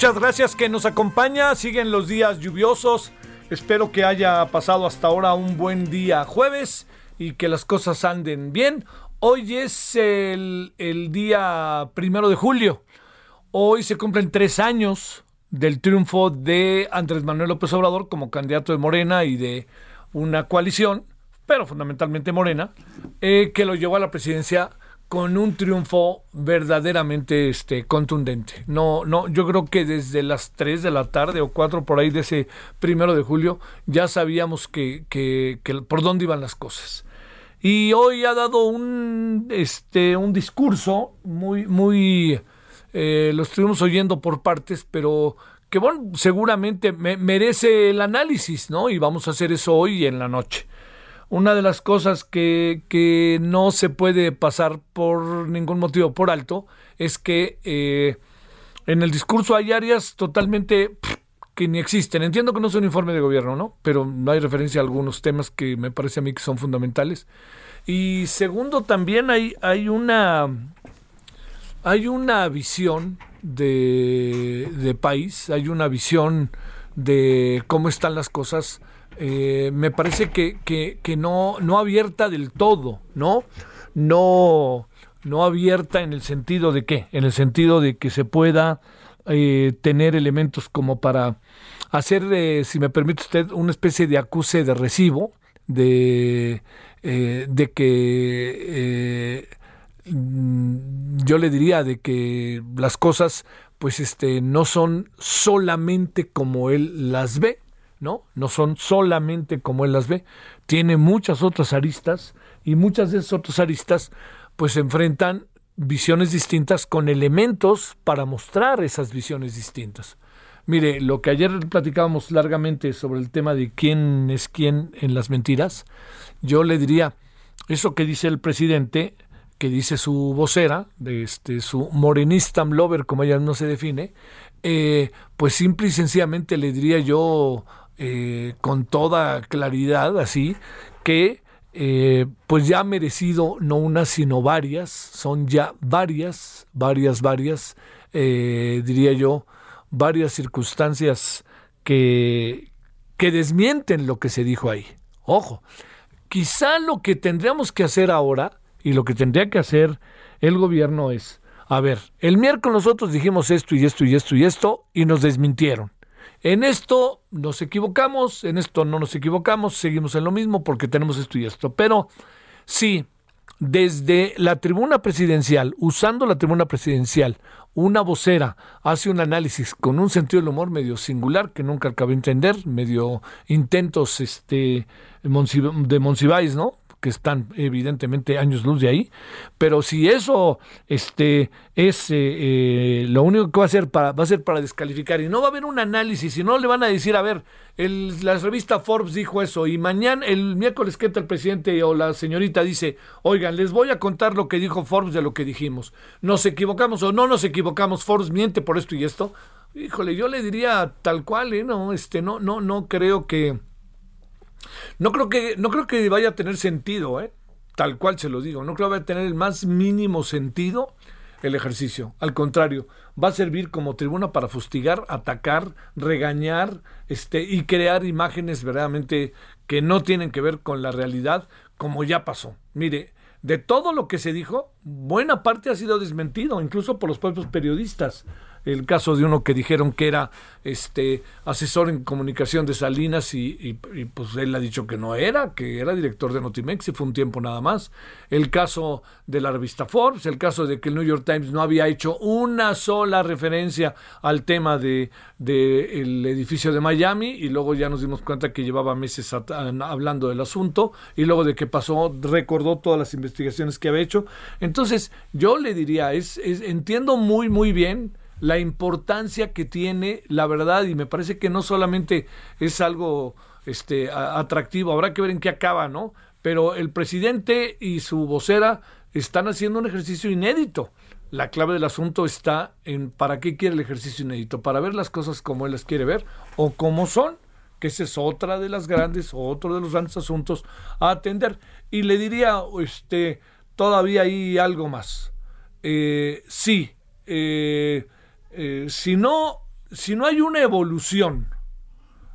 Muchas gracias que nos acompaña. Siguen los días lluviosos. Espero que haya pasado hasta ahora un buen día jueves y que las cosas anden bien. Hoy es el, el día primero de julio. Hoy se cumplen tres años del triunfo de Andrés Manuel López Obrador como candidato de Morena y de una coalición, pero fundamentalmente Morena, eh, que lo llevó a la presidencia con un triunfo verdaderamente este, contundente. No, no, yo creo que desde las 3 de la tarde o 4 por ahí de ese primero de julio ya sabíamos que, que, que por dónde iban las cosas. Y hoy ha dado un, este, un discurso muy, muy, eh, lo estuvimos oyendo por partes, pero que bueno, seguramente me- merece el análisis, ¿no? Y vamos a hacer eso hoy en la noche. Una de las cosas que, que no se puede pasar por ningún motivo por alto es que eh, en el discurso hay áreas totalmente que ni existen. Entiendo que no es un informe de gobierno, ¿no? Pero no hay referencia a algunos temas que me parece a mí que son fundamentales. Y segundo, también hay, hay una hay una visión de, de país, hay una visión de cómo están las cosas, eh, me parece que, que, que no, no abierta del todo, ¿no? No, no abierta en el sentido de qué, en el sentido de que se pueda eh, tener elementos como para hacer, eh, si me permite usted, una especie de acuse de recibo, de, eh, de que eh, yo le diría de que las cosas pues este no son solamente como él las ve, ¿no? No son solamente como él las ve, tiene muchas otras aristas y muchas de esas otras aristas pues enfrentan visiones distintas con elementos para mostrar esas visiones distintas. Mire, lo que ayer platicábamos largamente sobre el tema de quién es quién en las mentiras, yo le diría, eso que dice el presidente, que dice su vocera, de este, su morenista lover, como ella no se define, eh, pues simple y sencillamente le diría yo eh, con toda claridad, así, que eh, pues ya ha merecido no una sino varias, son ya varias, varias, varias, eh, diría yo, varias circunstancias que, que desmienten lo que se dijo ahí. Ojo, quizá lo que tendríamos que hacer ahora y lo que tendría que hacer el gobierno es, a ver, el miércoles nosotros dijimos esto y esto y esto y esto y nos desmintieron. En esto nos equivocamos, en esto no nos equivocamos, seguimos en lo mismo porque tenemos esto y esto. Pero sí, desde la tribuna presidencial, usando la tribuna presidencial, una vocera hace un análisis con un sentido del humor medio singular que nunca acabé de entender, medio intentos este, de Monsiváis, ¿no? Que están evidentemente años luz de ahí, pero si eso este, es eh, eh, lo único que va a hacer para, va a ser para descalificar y no va a haber un análisis, y no le van a decir, a ver, la revista Forbes dijo eso y mañana, el miércoles que entra el presidente o la señorita dice, oigan, les voy a contar lo que dijo Forbes de lo que dijimos, nos equivocamos o no nos equivocamos, Forbes miente por esto y esto, híjole, yo le diría tal cual, ¿eh? no, este, no, no, no creo que no creo que, no creo que vaya a tener sentido, ¿eh? tal cual se lo digo. No creo que vaya a tener el más mínimo sentido el ejercicio. Al contrario, va a servir como tribuna para fustigar, atacar, regañar este, y crear imágenes verdaderamente que no tienen que ver con la realidad, como ya pasó. Mire, de todo lo que se dijo, buena parte ha sido desmentido, incluso por los propios periodistas el caso de uno que dijeron que era este asesor en comunicación de Salinas y, pues él ha dicho que no era, que era director de Notimex y fue un tiempo nada más. El caso de la revista Forbes, el caso de que el New York Times no había hecho una sola referencia al tema de, el edificio de Miami y luego ya nos dimos cuenta que llevaba meses hablando del asunto y luego de que pasó recordó todas las investigaciones que había hecho. Entonces yo le diría, es entiendo muy muy bien la importancia que tiene la verdad y me parece que no solamente es algo este atractivo, habrá que ver en qué acaba, ¿no? Pero el presidente y su vocera están haciendo un ejercicio inédito. La clave del asunto está en para qué quiere el ejercicio inédito, para ver las cosas como él las quiere ver o como son, que esa es otra de las grandes, otro de los grandes asuntos a atender. Y le diría, este, todavía hay algo más. Eh, sí, eh, eh, si, no, si no hay una evolución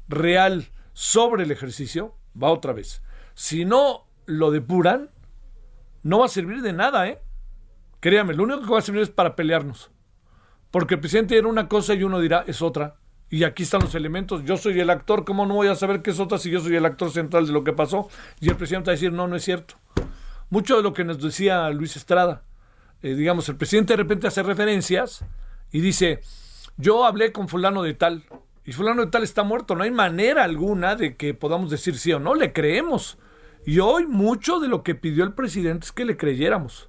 real sobre el ejercicio, va otra vez. Si no lo depuran, no va a servir de nada, ¿eh? Créame, lo único que va a servir es para pelearnos. Porque el presidente era una cosa y uno dirá, es otra. Y aquí están los elementos. Yo soy el actor, ¿cómo no voy a saber qué es otra si yo soy el actor central de lo que pasó? Y el presidente va a decir, no, no es cierto. Mucho de lo que nos decía Luis Estrada, eh, digamos, el presidente de repente hace referencias y dice, yo hablé con fulano de tal y fulano de tal está muerto, no hay manera alguna de que podamos decir sí o no, le creemos. Y hoy mucho de lo que pidió el presidente es que le creyéramos.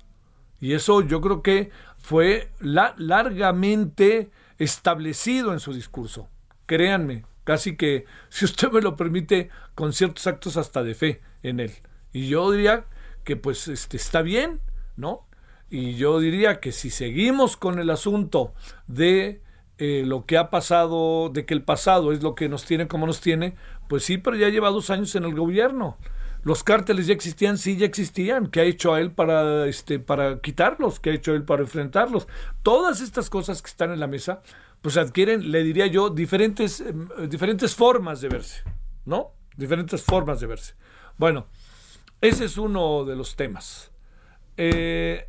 Y eso yo creo que fue largamente establecido en su discurso. Créanme, casi que, si usted me lo permite, con ciertos actos hasta de fe en él. Y yo diría que pues este, está bien, ¿no? Y yo diría que si seguimos con el asunto de eh, lo que ha pasado, de que el pasado es lo que nos tiene como nos tiene, pues sí, pero ya lleva dos años en el gobierno. Los cárteles ya existían, sí, ya existían. ¿Qué ha hecho a él para, este, para quitarlos? ¿Qué ha hecho él para enfrentarlos? Todas estas cosas que están en la mesa, pues adquieren, le diría yo, diferentes, em, diferentes formas de verse, ¿no? Diferentes formas de verse. Bueno, ese es uno de los temas. Eh,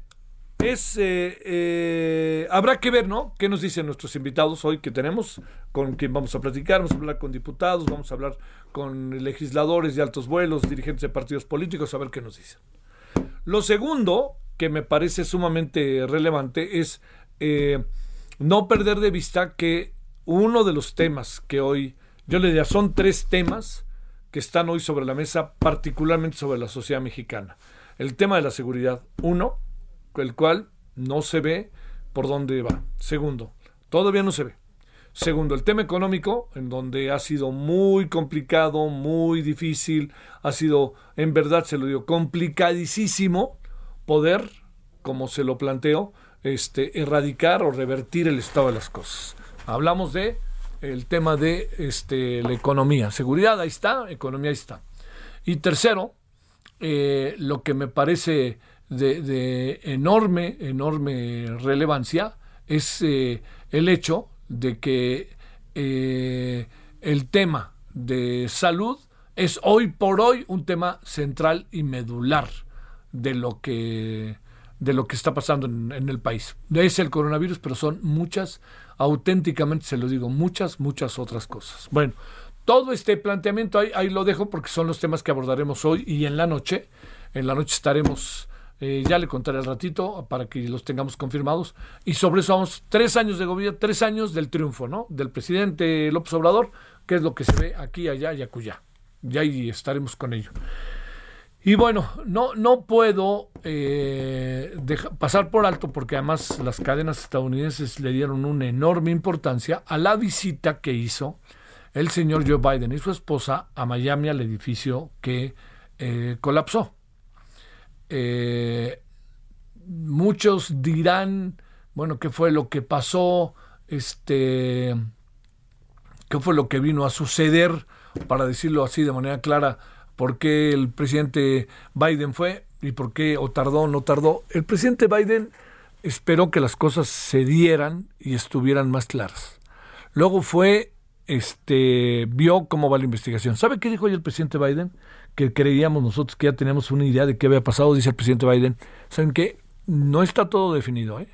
es eh, eh, habrá que ver, ¿no? ¿Qué nos dicen nuestros invitados hoy que tenemos? Con quien vamos a platicar, vamos a hablar con diputados, vamos a hablar con legisladores de altos vuelos, dirigentes de partidos políticos, a ver qué nos dicen. Lo segundo, que me parece sumamente relevante, es eh, no perder de vista que uno de los temas que hoy, yo le diría, son tres temas que están hoy sobre la mesa, particularmente sobre la sociedad mexicana. El tema de la seguridad, uno, el cual no se ve por dónde va. Segundo, todavía no se ve. Segundo, el tema económico, en donde ha sido muy complicado, muy difícil, ha sido, en verdad se lo digo, complicadísimo poder, como se lo planteo, este, erradicar o revertir el estado de las cosas. Hablamos de el tema de este, la economía. Seguridad, ahí está, economía, ahí está. Y tercero, eh, lo que me parece de, enorme, enorme relevancia es eh, el hecho de que eh, el tema de salud es hoy por hoy un tema central y medular de lo que de lo que está pasando en, el país. Es el coronavirus, pero son muchas, auténticamente se lo digo, muchas, muchas otras cosas. Bueno, todo este planteamiento ahí, ahí lo dejo porque son los temas que abordaremos hoy y en la noche. En la noche estaremos eh, ya le contaré al ratito para que los tengamos confirmados. Y sobre eso vamos tres años de gobierno, tres años del triunfo, ¿no? Del presidente López Obrador, que es lo que se ve aquí, allá y acullá. Ya ahí estaremos con ello. Y bueno, no, no puedo eh, pasar por alto porque además las cadenas estadounidenses le dieron una enorme importancia a la visita que hizo el señor Joe Biden y su esposa a Miami al edificio que eh, colapsó. Eh, muchos dirán, bueno, ¿qué fue lo que pasó? Este, ¿Qué fue lo que vino a suceder? Para decirlo así de manera clara, ¿por qué el presidente Biden fue y por qué o tardó o no tardó? El presidente Biden esperó que las cosas se dieran y estuvieran más claras. Luego fue, este, vio cómo va la investigación. ¿Sabe qué dijo hoy el presidente Biden? Que creíamos nosotros que ya teníamos una idea de qué había pasado, dice el presidente Biden. ¿Saben qué? No está todo definido, ¿eh?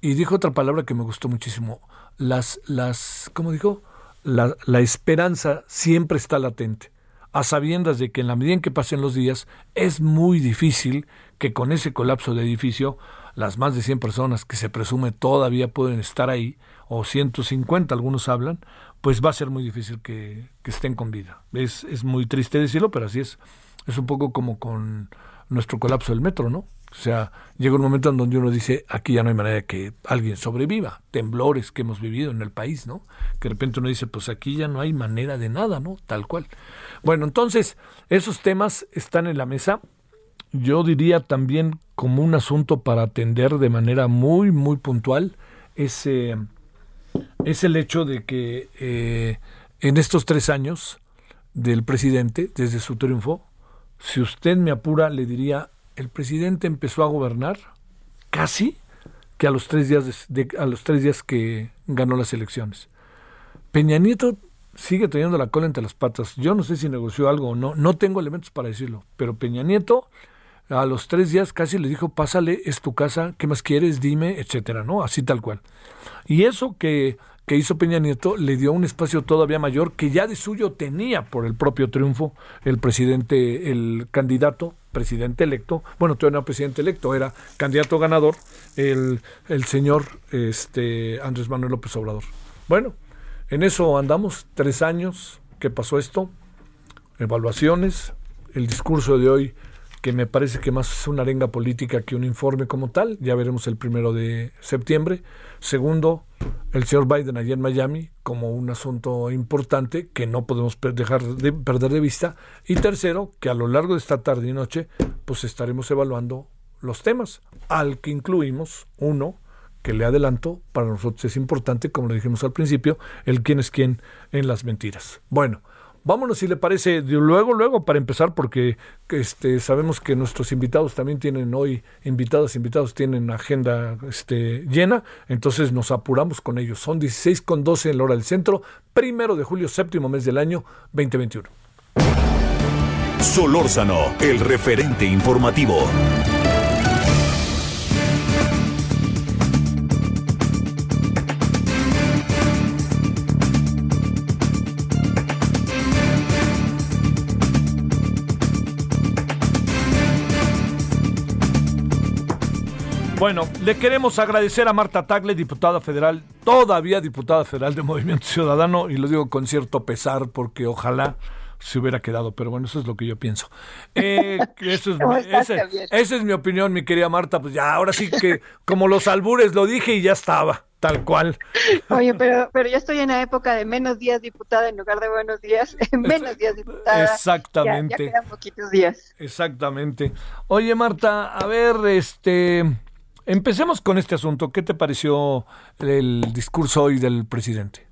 Y dijo otra palabra que me gustó muchísimo. Las, las, ¿cómo dijo? La, la esperanza siempre está latente a sabiendas de que en la medida en que pasen los días es muy difícil que con ese colapso de edificio las más de 100 personas que se presume todavía pueden estar ahí, o 150 algunos hablan, pues va a ser muy difícil que, estén con vida. Es, es muy triste decirlo, pero así es. Es un poco como con nuestro colapso del metro, ¿no? O sea, llega un momento en donde uno dice, aquí ya no hay manera de que alguien sobreviva. Temblores que hemos vivido en el país, ¿no? Que de repente uno dice, pues aquí ya no hay manera de nada, ¿no? Tal cual. Bueno, entonces, esos temas están en la mesa. Yo diría también como un asunto para atender de manera muy, muy puntual, ese, es el hecho de que eh, en estos tres años del presidente, desde su triunfo, si usted me apura, le diría, el presidente empezó a gobernar casi que a los tres días, a los tres días que ganó las elecciones. Peña Nieto sigue teniendo la cola entre las patas. Yo no sé si negoció algo o no, no tengo elementos para decirlo, pero Peña Nieto a los tres días casi le dijo, pásale, es tu casa, ¿qué más quieres? Dime, etcétera, ¿no? Así tal cual. Y eso que que hizo Peña Nieto le dio un espacio todavía mayor que ya de suyo tenía por el propio triunfo el presidente, el candidato, presidente electo, bueno, todavía no presidente electo, era candidato ganador, el, el señor este, Andrés Manuel López Obrador. Bueno, en eso andamos, tres años que pasó esto, evaluaciones, el discurso de hoy que me parece que más es una arenga política que un informe como tal, ya veremos el primero de septiembre. Segundo, el señor Biden allá en Miami como un asunto importante que no podemos dejar de perder de vista. Y tercero, que a lo largo de esta tarde y noche, pues estaremos evaluando los temas, al que incluimos uno que le adelanto, para nosotros es importante, como lo dijimos al principio, el quién es quién en las mentiras. Bueno, Vámonos, si le parece, luego, luego, para empezar, porque este, sabemos que nuestros invitados también tienen hoy, invitados, invitados tienen agenda este, llena, entonces nos apuramos con ellos. Son 16 con 12 en la hora del centro, primero de julio, séptimo mes del año 2021. Solórzano, el referente informativo. Bueno, le queremos agradecer a Marta Tagle, diputada federal, todavía diputada federal de Movimiento Ciudadano, y lo digo con cierto pesar porque ojalá se hubiera quedado, pero bueno, eso es lo que yo pienso. Eh, eso es, esa es mi opinión, mi querida Marta. Pues ya, ahora sí que como los albures lo dije y ya estaba, tal cual. Oye, pero, pero ya estoy en la época de menos días diputada en lugar de buenos días, menos días diputada. Exactamente. Ya, ya quedan poquitos días. Exactamente. Oye, Marta, a ver, este Empecemos con este asunto. ¿Qué te pareció el discurso hoy del presidente?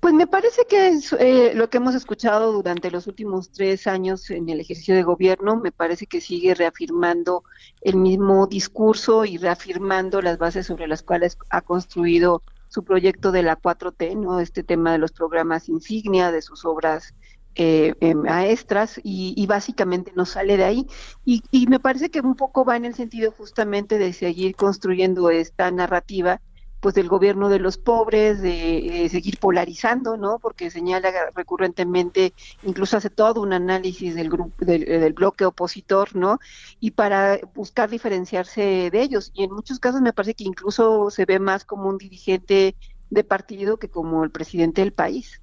Pues me parece que eh, lo que hemos escuchado durante los últimos tres años en el ejercicio de gobierno, me parece que sigue reafirmando el mismo discurso y reafirmando las bases sobre las cuales ha construido su proyecto de la 4T, ¿no? Este tema de los programas insignia, de sus obras eh, eh, maestras y, básicamente no sale de ahí. Y, me parece que un poco va en el sentido justamente de seguir construyendo esta narrativa pues del gobierno de los pobres, de, seguir polarizando, ¿no? Porque señala recurrentemente, incluso hace todo un análisis del grupo, del, del, bloque opositor, ¿no? Y para buscar diferenciarse de ellos. Y en muchos casos me parece que incluso se ve más como un dirigente de partido que como el presidente del país.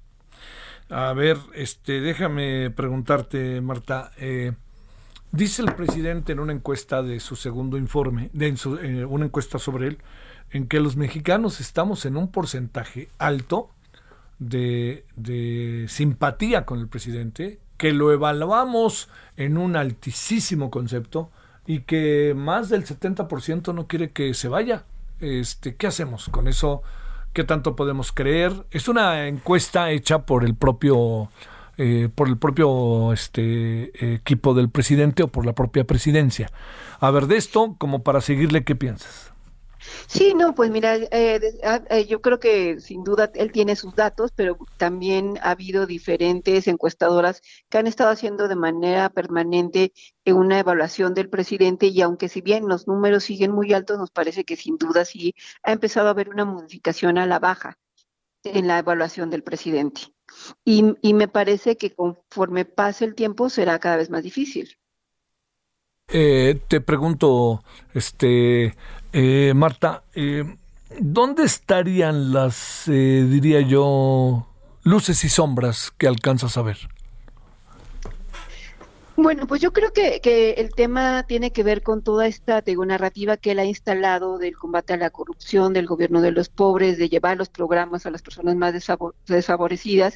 A ver, este, déjame preguntarte, Marta. Eh, Dice el presidente en una encuesta de su segundo informe, de eh, una encuesta sobre él, en que los mexicanos estamos en un porcentaje alto de, de simpatía con el presidente, que lo evaluamos en un altísimo concepto y que más del 70% no quiere que se vaya. Este, ¿Qué hacemos con eso? ¿Qué tanto podemos creer? Es una encuesta hecha por el propio eh, por el propio este, equipo del presidente o por la propia presidencia. A ver, de esto, como para seguirle, ¿qué piensas? Sí, no, pues mira, eh, ah, eh, yo creo que sin duda él tiene sus datos, pero también ha habido diferentes encuestadoras que han estado haciendo de manera permanente una evaluación del presidente y aunque si bien los números siguen muy altos, nos parece que sin duda sí ha empezado a haber una modificación a la baja en la evaluación del presidente. Y me parece que conforme pase el tiempo será cada vez más difícil. Eh, te pregunto, este, eh, Marta, eh, ¿dónde estarían las, eh, diría yo, luces y sombras que alcanzas a ver? Bueno, pues yo creo que, que, el tema tiene que ver con toda esta digo, narrativa que él ha instalado del combate a la corrupción, del gobierno de los pobres, de llevar los programas a las personas más desfavorecidas,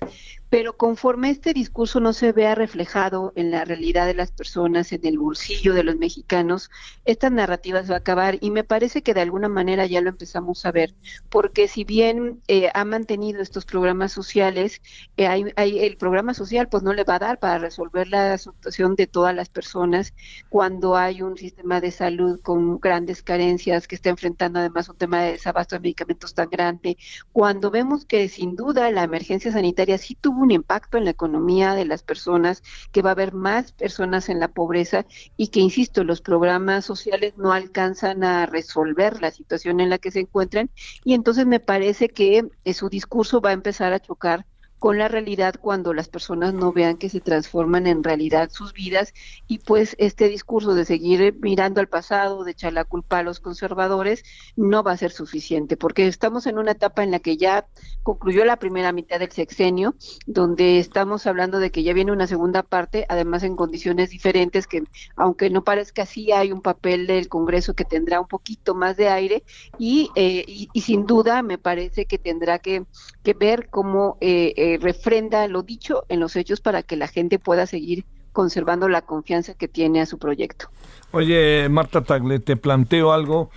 pero conforme este discurso no se vea reflejado en la realidad de las personas, en el bolsillo de los mexicanos, esta narrativa se va a acabar. Y me parece que de alguna manera ya lo empezamos a ver, porque si bien eh, ha mantenido estos programas sociales, eh, hay, el programa social pues no le va a dar para resolver la situación de todas las personas cuando hay un sistema de salud con grandes carencias que está enfrentando además un tema de desabasto de medicamentos tan grande, cuando vemos que sin duda la emergencia sanitaria sí tuvo un impacto en la economía de las personas, que va a haber más personas en la pobreza y que, insisto, los programas sociales no alcanzan a resolver la situación en la que se encuentran. Y entonces me parece que eh, su discurso va a empezar a chocar con la realidad cuando las personas no vean que se transforman en realidad sus vidas y pues este discurso de seguir mirando al pasado, de echar la culpa a los conservadores, no va a ser suficiente porque estamos en una etapa en la que ya concluyó la primera mitad del sexenio, donde estamos hablando de que ya viene una segunda parte, además en condiciones diferentes que aunque no parezca así hay un papel del Congreso que tendrá un poquito más de aire y, eh, y, sin duda me parece que tendrá que, que ver cómo eh, eh, refrenda lo dicho en los hechos para que la gente pueda seguir conservando la confianza que tiene a su proyecto. Oye, Marta Tagle, te planteo algo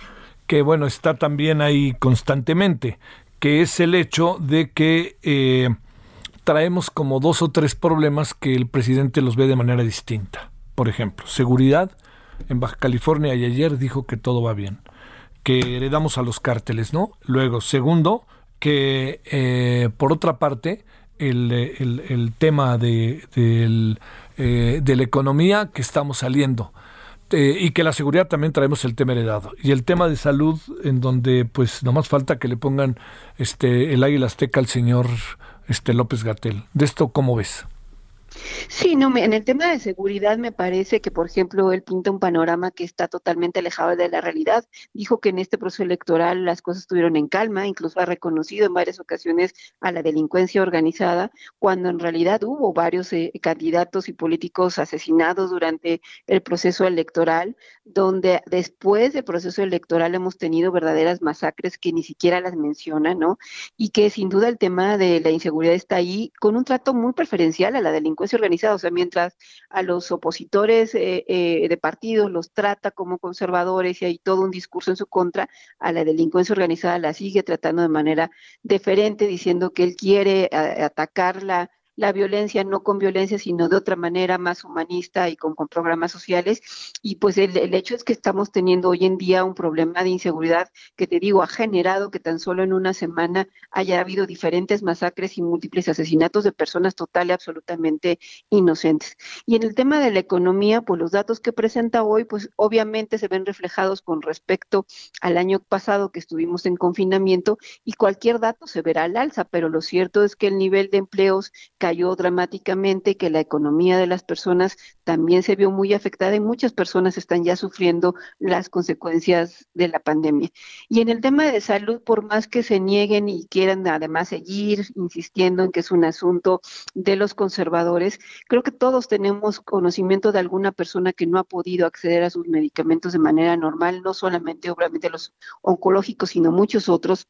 que, bueno, está también ahí constantemente, que es el hecho de que eh, traemos como dos o tres problemas que el presidente los ve de manera distinta. Por ejemplo, seguridad. En Baja California y ayer dijo que todo va bien, que heredamos a los cárteles, ¿no? Luego, segundo, que eh, por otra parte, el, el, tema de, eh, de la economía que estamos saliendo. Eh, y que la seguridad también traemos el tema heredado. Y el tema de salud, en donde pues no más falta que le pongan este el águila azteca al señor este López Gatel. ¿De esto cómo ves? Sí, no, en el tema de seguridad me parece que, por ejemplo, él pinta un panorama que está totalmente alejado de la realidad. Dijo que en este proceso electoral las cosas estuvieron en calma, incluso ha reconocido en varias ocasiones a la delincuencia organizada, cuando en realidad hubo varios eh, candidatos y políticos asesinados durante el proceso electoral, donde después del proceso electoral hemos tenido verdaderas masacres que ni siquiera las menciona, ¿no? Y que sin duda el tema de la inseguridad está ahí con un trato muy preferencial a la delincuencia organizada, o sea, mientras a los opositores eh, eh, de partidos los trata como conservadores y hay todo un discurso en su contra, a la delincuencia organizada la sigue tratando de manera diferente, diciendo que él quiere eh, atacarla la violencia no con violencia, sino de otra manera más humanista y con, programas sociales. Y pues el, hecho es que estamos teniendo hoy en día un problema de inseguridad que te digo, ha generado que tan solo en una semana haya habido diferentes masacres y múltiples asesinatos de personas total y absolutamente inocentes. Y en el tema de la economía, pues los datos que presenta hoy, pues obviamente se ven reflejados con respecto al año pasado que estuvimos en confinamiento y cualquier dato se verá al alza, pero lo cierto es que el nivel de empleos cayó cayó dramáticamente, que la economía de las personas también se vio muy afectada y muchas personas están ya sufriendo las consecuencias de la pandemia. Y en el tema de salud, por más que se nieguen y quieran además seguir insistiendo en que es un asunto de los conservadores, creo que todos tenemos conocimiento de alguna persona que no ha podido acceder a sus medicamentos de manera normal, no solamente obviamente los oncológicos, sino muchos otros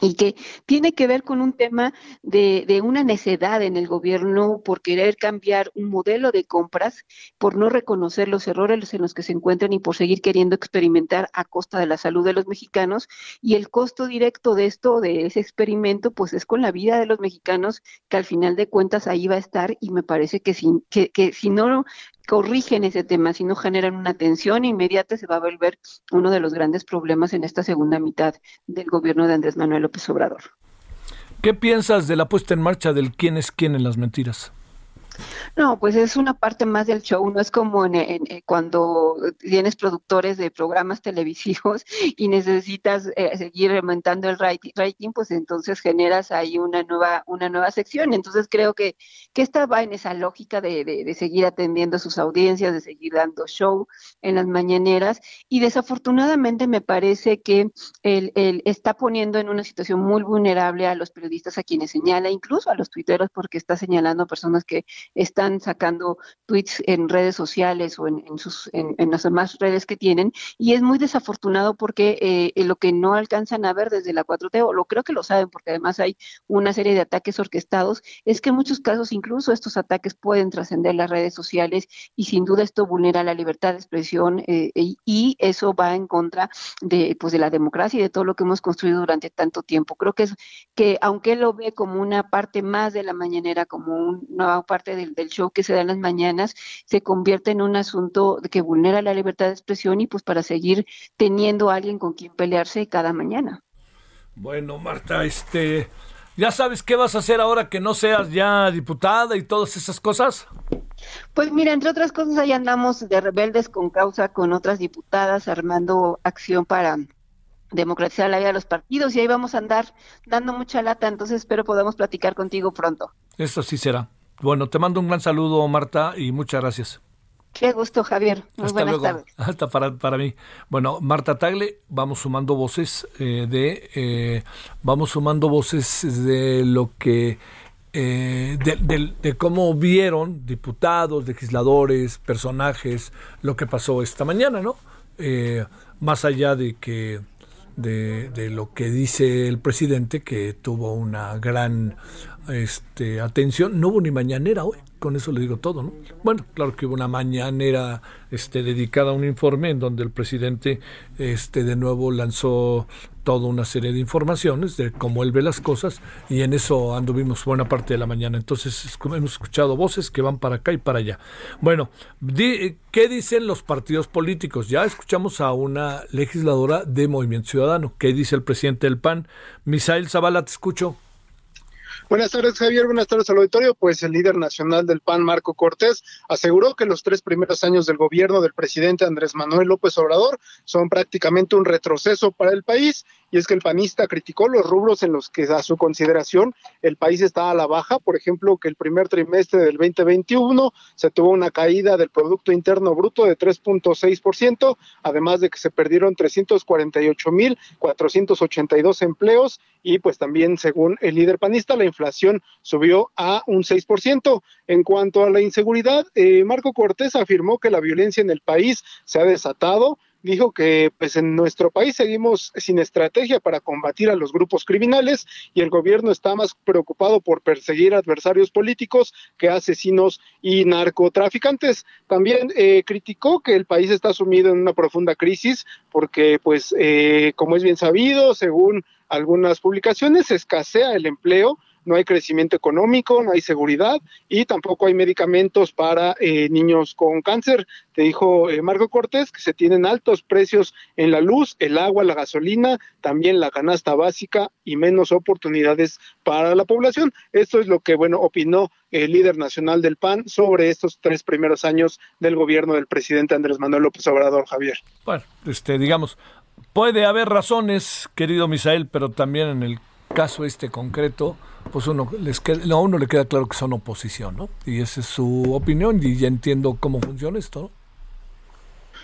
y que tiene que ver con un tema de, de, una necedad en el gobierno por querer cambiar un modelo de compras, por no reconocer los errores en los que se encuentran y por seguir queriendo experimentar a costa de la salud de los mexicanos. Y el costo directo de esto, de ese experimento, pues es con la vida de los mexicanos, que al final de cuentas ahí va a estar y me parece que si, que, que si no corrigen ese tema, si no generan una atención inmediata, se va a volver uno de los grandes problemas en esta segunda mitad del gobierno de Andrés Manuel López Obrador. ¿Qué piensas de la puesta en marcha del quién es quién en las mentiras? No, pues es una parte más del show, no es como en, eh, cuando tienes productores de programas televisivos y necesitas eh, seguir aumentando el rating, pues entonces generas ahí una nueva, una nueva sección. Entonces creo que, que esta va en esa lógica de, de, seguir atendiendo a sus audiencias, de seguir dando show en las mañaneras y desafortunadamente me parece que él, él está poniendo en una situación muy vulnerable a los periodistas a quienes señala, incluso a los tuiteros porque está señalando a personas que están sacando tweets en redes sociales o en, sus, en, las demás redes que tienen, y es muy desafortunado porque eh, lo que no alcanzan a ver desde la 4T, o lo creo que lo saben porque además hay una serie de ataques orquestados, es que en muchos casos incluso estos ataques pueden trascender las redes sociales y sin duda esto vulnera la libertad de expresión eh, y eso va en contra de, pues, de la democracia y de todo lo que hemos construido durante tanto tiempo. Creo que es que aunque lo ve como una parte más de la mañanera, como una nueva parte del, del, show que se da en las mañanas se convierte en un asunto que vulnera la libertad de expresión y pues para seguir teniendo a alguien con quien pelearse cada mañana. Bueno, Marta, este, ¿ya sabes qué vas a hacer ahora que no seas ya diputada y todas esas cosas? Pues mira, entre otras cosas, ahí andamos de rebeldes con causa con otras diputadas armando acción para democratizar la vida de los partidos y ahí vamos a andar dando mucha lata, entonces espero podamos platicar contigo pronto. Eso sí será. Bueno, te mando un gran saludo, Marta, y muchas gracias. Qué gusto, Javier. Muy Hasta buenas tardes. Hasta para, para mí. Bueno, Marta Tagle, vamos sumando voces eh, de eh, vamos sumando voces de lo que eh, de, de, cómo vieron diputados, legisladores, personajes lo que pasó esta mañana, ¿no? más allá de que de, de, lo que dice el presidente, que tuvo una gran este, atención. No hubo ni mañanera hoy, con eso le digo todo, ¿no? Bueno, claro que hubo una mañanera este, dedicada a un informe en donde el presidente este, de nuevo lanzó toda una serie de informaciones de cómo él ve las cosas y en eso anduvimos buena parte de la mañana. Entonces hemos escuchado voces que van para acá y para allá. Bueno, ¿qué dicen los partidos políticos? Ya escuchamos a una legisladora de Movimiento Ciudadano. ¿Qué dice el presidente del PAN? Misael Zavala, te escucho. Buenas tardes, Javier. Buenas tardes al auditorio. Pues el líder nacional del PAN, Marco Cortés, aseguró que los tres primeros años del gobierno del presidente Andrés Manuel López Obrador son prácticamente un retroceso para el país y es que el panista criticó los rubros en los que a su consideración el país está a la baja, por ejemplo, que el primer trimestre del 2021 se tuvo una caída del Producto Interno Bruto de 3.6%, además de que se perdieron 348.482 empleos y pues también según el líder panista la inflación subió a un 6%. En cuanto a la inseguridad, eh, Marco Cortés afirmó que la violencia en el país se ha desatado dijo que pues en nuestro país seguimos sin estrategia para combatir a los grupos criminales y el gobierno está más preocupado por perseguir adversarios políticos que asesinos y narcotraficantes. También eh, criticó que el país está sumido en una profunda crisis porque pues eh, como es bien sabido, según algunas publicaciones, escasea el empleo no hay crecimiento económico, no hay seguridad y tampoco hay medicamentos para eh, niños con cáncer. Te dijo eh, Marco Cortés que se tienen altos precios en la luz, el agua, la gasolina, también la canasta básica y menos oportunidades para la población. Esto es lo que, bueno, opinó el líder nacional del PAN sobre estos tres primeros años del gobierno del presidente Andrés Manuel López Obrador, Javier. Bueno, este, digamos, puede haber razones, querido Misael, pero también en el caso este concreto, pues uno les queda, a uno le queda claro que son oposición, ¿no? Y esa es su opinión y ya entiendo cómo funciona esto, ¿no?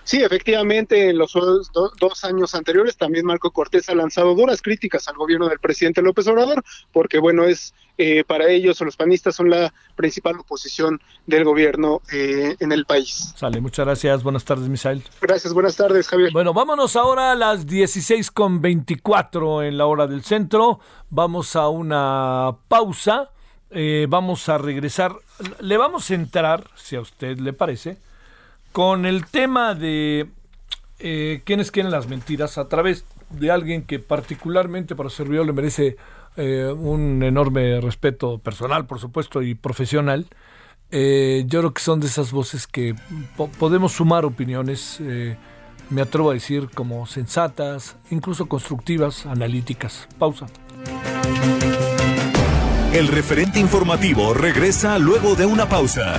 Sí, efectivamente, en los dos años anteriores también Marco Cortés ha lanzado duras críticas al gobierno del presidente López Obrador, porque bueno, es eh, para ellos los panistas son la principal oposición del gobierno eh, en el país. Sale, muchas gracias. Buenas tardes, Misael. Gracias, buenas tardes, Javier. Bueno, vámonos ahora a las 16.24 en la hora del centro. Vamos a una pausa. Eh, vamos a regresar. Le vamos a entrar, si a usted le parece con el tema de eh, quiénes quieren las mentiras a través de alguien que particularmente para servidor le merece eh, un enorme respeto personal, por supuesto, y profesional. Eh, yo creo que son de esas voces que podemos sumar opiniones, me atrevo a decir, como sensatas, incluso constructivas, analíticas. Pausa. El referente informativo regresa luego de una pausa.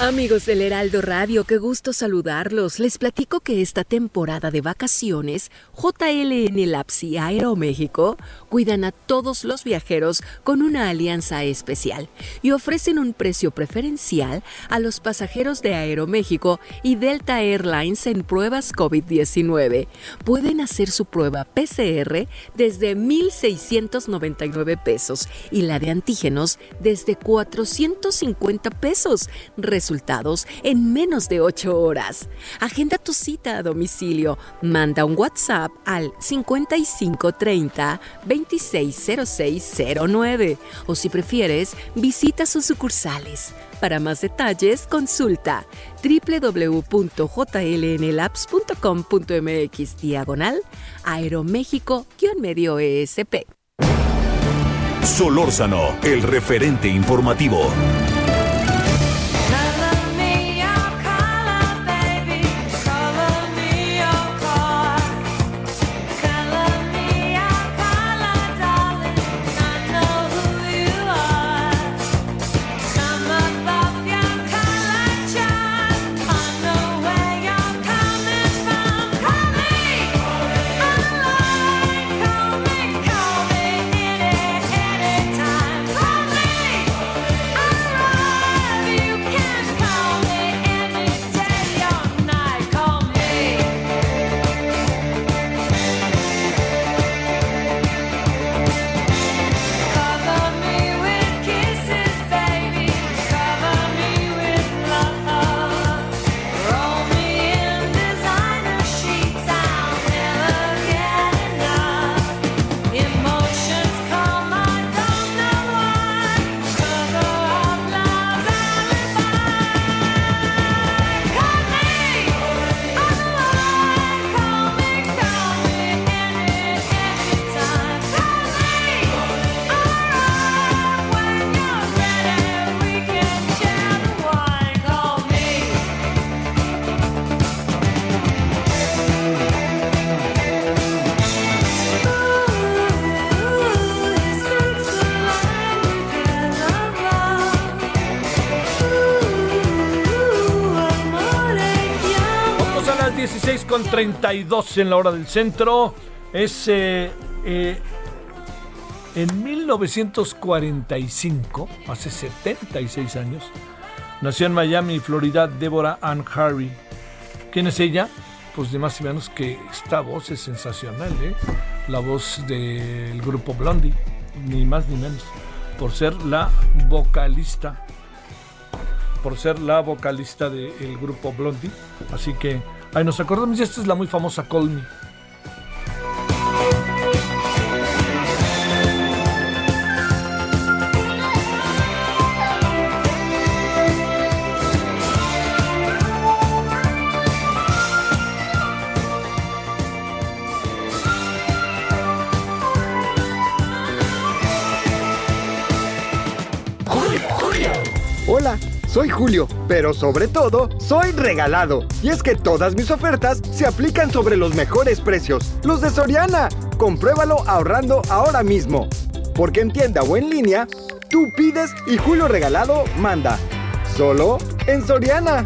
Amigos del Heraldo Radio, qué gusto saludarlos. Les platico que esta temporada de vacaciones, JLN Labs y Aeroméxico cuidan a todos los viajeros con una alianza especial y ofrecen un precio preferencial a los pasajeros de Aeroméxico y Delta Airlines en pruebas COVID-19. Pueden hacer su prueba PCR desde 1.699 pesos y la de antígenos desde 450 pesos en menos de 8 horas. Agenda tu cita a domicilio. Manda un WhatsApp al 5530 260609 o si prefieres, visita sus sucursales. Para más detalles, consulta www.jlnlabs.com.mx diagonal Aeroméxico-medio ESP. Solórzano, el referente informativo. Con 32 en la hora del centro. Es eh, eh, en 1945, hace 76 años, nació en Miami, Florida, Deborah Ann Harvey. ¿Quién es ella? Pues de más y menos que esta voz es sensacional, ¿eh? La voz del grupo Blondie, ni más ni menos, por ser la vocalista, por ser la vocalista del grupo Blondie. Así que Ahí nos acordamos, y esta es la muy famosa Call. julio, pero sobre todo, soy regalado. Y es que todas mis ofertas se aplican sobre los mejores precios, los de Soriana. Compruébalo ahorrando ahora mismo. Porque en tienda o en línea, tú pides y Julio Regalado manda. Solo en Soriana.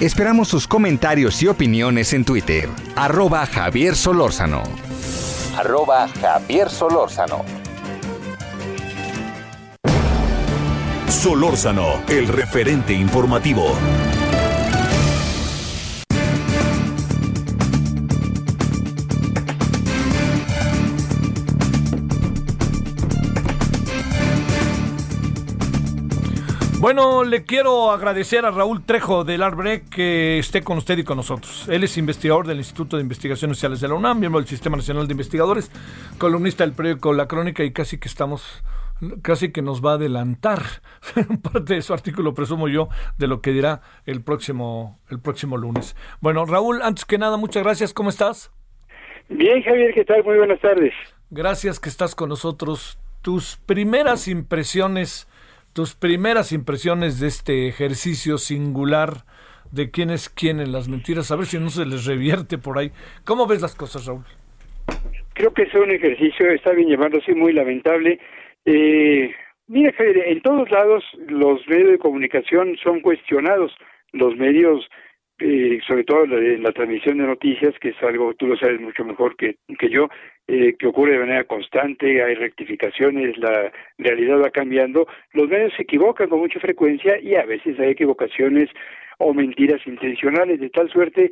Esperamos sus comentarios y opiniones en Twitter. Arroba Javier Solórzano. Javier Solórzano. Solórzano, el referente informativo. Bueno, le quiero agradecer a Raúl Trejo del Arbrec que esté con usted y con nosotros. Él es investigador del Instituto de Investigaciones Sociales de la UNAM, miembro del Sistema Nacional de Investigadores, columnista del periódico La Crónica y casi que estamos casi que nos va a adelantar parte de su artículo, presumo yo, de lo que dirá el próximo, el próximo lunes. Bueno, Raúl, antes que nada, muchas gracias. ¿Cómo estás? Bien, Javier, ¿qué tal? Muy buenas tardes. Gracias que estás con nosotros. Tus primeras impresiones tus primeras impresiones de este ejercicio singular de quién es quién en las mentiras, a ver si no se les revierte por ahí. ¿Cómo ves las cosas, Raúl? Creo que es un ejercicio, está bien llamarlo así, muy lamentable. Eh, mira, en todos lados los medios de comunicación son cuestionados. Los medios eh, sobre todo en la, transmisión de noticias, que es algo, tú lo sabes mucho mejor que, que yo, eh, que ocurre de manera constante, hay rectificaciones, la realidad va cambiando, los medios se equivocan con mucha frecuencia y a veces hay equivocaciones o mentiras intencionales, de tal suerte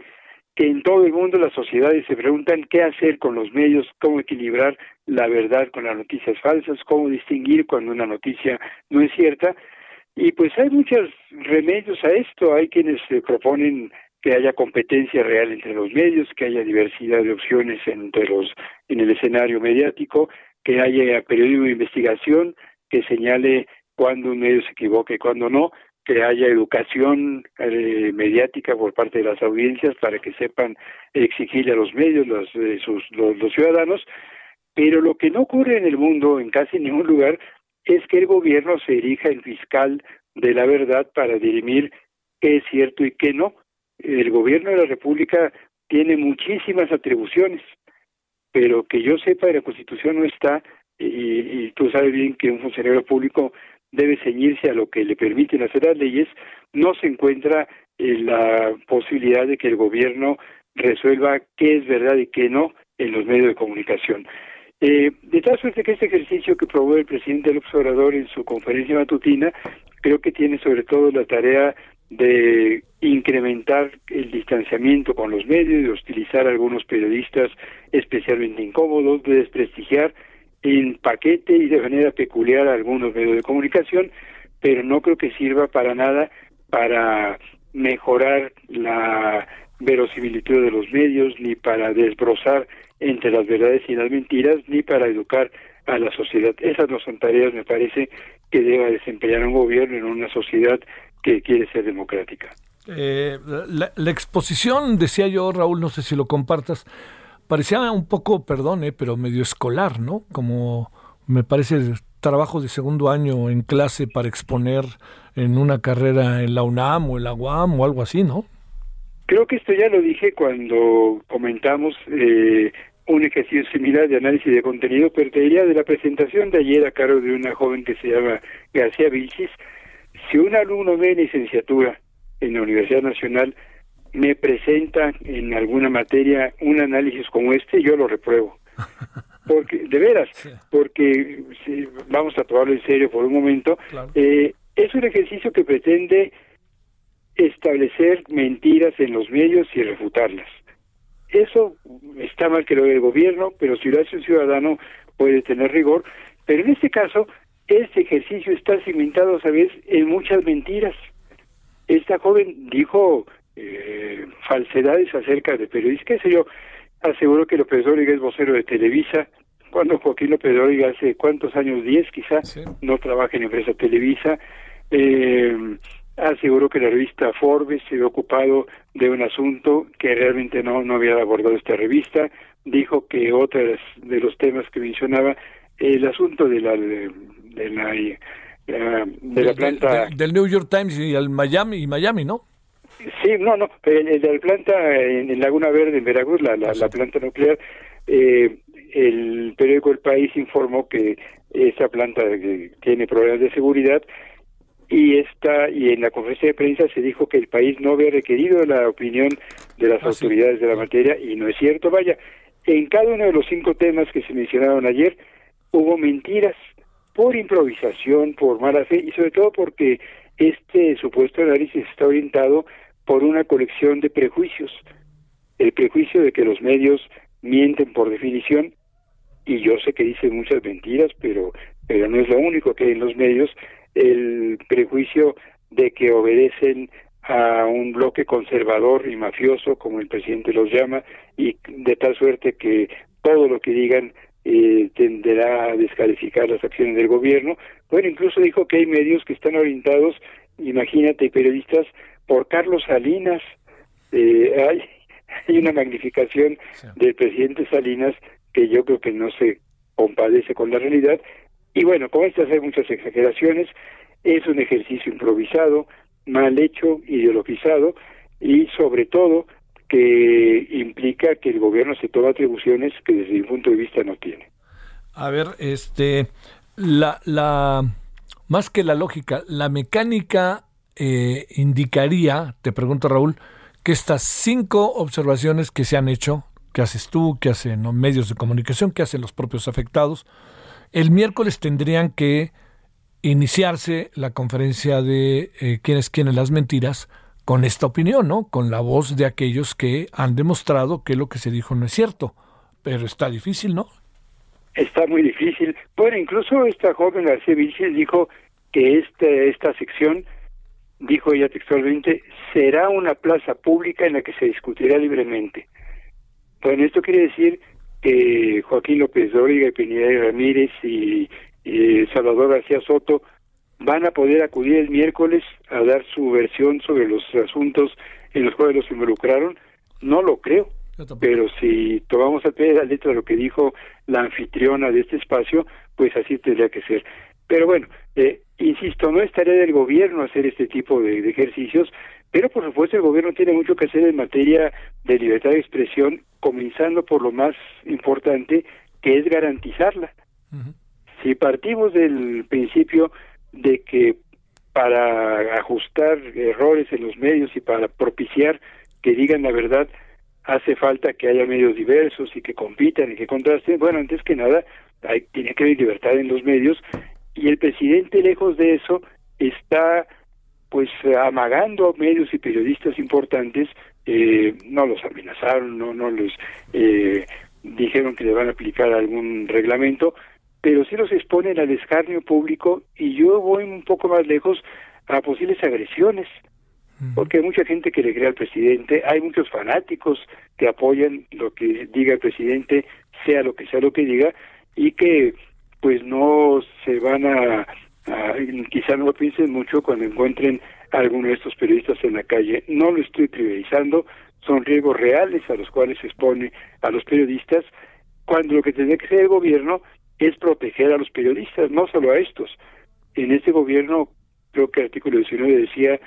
que en todo el mundo las sociedades se preguntan qué hacer con los medios, cómo equilibrar la verdad con las noticias falsas, cómo distinguir cuando una noticia no es cierta, y pues hay muchos remedios a esto. Hay quienes se proponen que haya competencia real entre los medios, que haya diversidad de opciones entre los en el escenario mediático, que haya periodismo de investigación que señale cuándo un medio se equivoca y cuándo no, que haya educación eh, mediática por parte de las audiencias para que sepan exigirle a los medios, los, eh, los, los ciudadanos, pero lo que no ocurre en el mundo, en casi ningún lugar, es que el gobierno se erija en fiscal de la verdad para dirimir qué es cierto y qué no. El gobierno de la República tiene muchísimas atribuciones, pero que yo sepa, la Constitución no está, y, tú sabes bien que un funcionario público debe ceñirse a lo que le permiten hacer las leyes, no se encuentra en la posibilidad de que el gobierno resuelva qué es verdad y qué no en los medios de comunicación. Eh, de tal suerte que este ejercicio que probó el presidente del observador en su conferencia matutina, creo que tiene sobre todo la tarea de incrementar el distanciamiento con los medios, de hostilizar a algunos periodistas especialmente incómodos, de desprestigiar en paquete y de manera peculiar a algunos medios de comunicación, pero no creo que sirva para nada para mejorar la verosimilitud de los medios ni para desbrozar entre las verdades y las mentiras, ni para educar a la sociedad. Esas no son tareas, me parece, que deba desempeñar un gobierno en una sociedad que quiere ser democrática. Eh, la, exposición, decía yo, Raúl, no sé si lo compartas, parecía un poco, perdón, eh, pero medio escolar, ¿no? Como me parece trabajo de segundo año en clase para exponer en una carrera en la UNAM o en la UAM o algo así, ¿no? Creo que esto ya lo dije cuando comentamos eh, un ejercicio similar de análisis de contenido, pero te diría de la presentación de ayer a cargo de una joven que se llama García Vilchis, si un alumno de licenciatura en la Universidad Nacional me presenta en alguna materia un análisis como este, yo lo repruebo. Porque, de veras, porque si vamos a tomarlo en serio por un momento, eh, es un ejercicio que pretende establecer mentiras en los medios y refutarlas. Eso está mal que lo haga el gobierno, pero si lo hace un ciudadano puede tener rigor. Pero en este caso, este ejercicio está cimentado, ¿sabes?, en muchas mentiras. Esta joven dijo eh, falsedades acerca de periodistas, qué sé yo, aseguró que López Dóriga es vocero de Televisa, cuando Joaquín López Dóriga hace cuántos años, diez quizás, no trabaja en empresa Televisa, eh, aseguró que la revista Forbes se había ocupado de un asunto que realmente no, no había abordado esta revista, dijo que otro de los temas que mencionaba, el asunto de la de, la de la planta del, New York Times y el Miami y Miami, ¿no? Sí, no, no, la planta en, Laguna Verde en Veracruz, la, la, la planta nuclear, eh, el periódico El País informó que esa planta tiene problemas de seguridad y esta y en la conferencia de prensa se dijo que el país no había requerido la opinión de las Ah, sí. autoridades de la materia y no es cierto. Vaya, en cada uno de los cinco temas que se mencionaron ayer hubo mentiras por improvisación, por mala fe y sobre todo porque este supuesto análisis está orientado por una colección de prejuicios. El prejuicio de que los medios mienten por definición y yo sé que dicen muchas mentiras, pero pero no es lo único que hay en los medios, el prejuicio de que obedecen a un bloque conservador y mafioso, como el presidente los llama, y de tal suerte que todo lo que digan eh, tenderá a descalificar las acciones del gobierno. Bueno, incluso dijo que hay medios que están orientados, imagínate, periodistas, por Carlos Salinas. Eh, hay, hay una magnificación del presidente Salinas que yo creo que no se compadece con la realidad. Y bueno, con estas hay muchas exageraciones, es un ejercicio improvisado, mal hecho, ideologizado y sobre todo que implica que el gobierno se toma atribuciones que desde mi punto de vista no tiene. A ver, este, la, la, más que la lógica, la mecánica eh, indicaría, te pregunto Raúl, que estas cinco observaciones que se han hecho, que haces tú, que hacen los medios de comunicación, que hacen los propios afectados, el miércoles tendrían que iniciarse la conferencia de eh, quiénes quieren las mentiras con esta opinión, ¿no? Con la voz de aquellos que han demostrado que lo que se dijo no es cierto. Pero está difícil, ¿no? Está muy difícil. Bueno, incluso esta joven García Vilches dijo que este, esta sección, dijo ella textualmente, será una plaza pública en la que se discutirá libremente. Bueno, esto quiere decir que Joaquín López Dóriga, Pineda Ramírez y, y Salvador García Soto van a poder acudir el miércoles a dar su versión sobre los asuntos en los cuales los involucraron. No lo creo, pero si tomamos al pie de la letra lo que dijo la anfitriona de este espacio, pues así tendría que ser. Pero bueno, eh, insisto, no es tarea del gobierno hacer este tipo de, de ejercicios, pero por supuesto el gobierno tiene mucho que hacer en materia de libertad de expresión, comenzando por lo más importante, que es garantizarla. Si partimos del principio de que para ajustar errores en los medios y para propiciar que digan la verdad, hace falta que haya medios diversos y que compitan y que contrasten. Bueno, antes que nada, hay, tiene que haber libertad en los medios y el presidente, lejos de eso, está pues amagando a medios y periodistas importantes, eh, no los amenazaron, no, no los eh, dijeron que le van a aplicar algún reglamento, pero sí los exponen al escarnio público y yo voy un poco más lejos a posibles agresiones, porque hay mucha gente que le cree al presidente, hay muchos fanáticos que apoyan lo que diga el presidente, sea lo que sea lo que diga, y que pues no se van a, quizá no lo piensen mucho cuando encuentren a alguno de estos periodistas en la calle. No lo estoy trivializando, son riesgos reales a los cuales se expone a los periodistas, cuando lo que tendría que hacer el gobierno es proteger a los periodistas, no solo a estos. En este gobierno, creo que el artículo 19 decía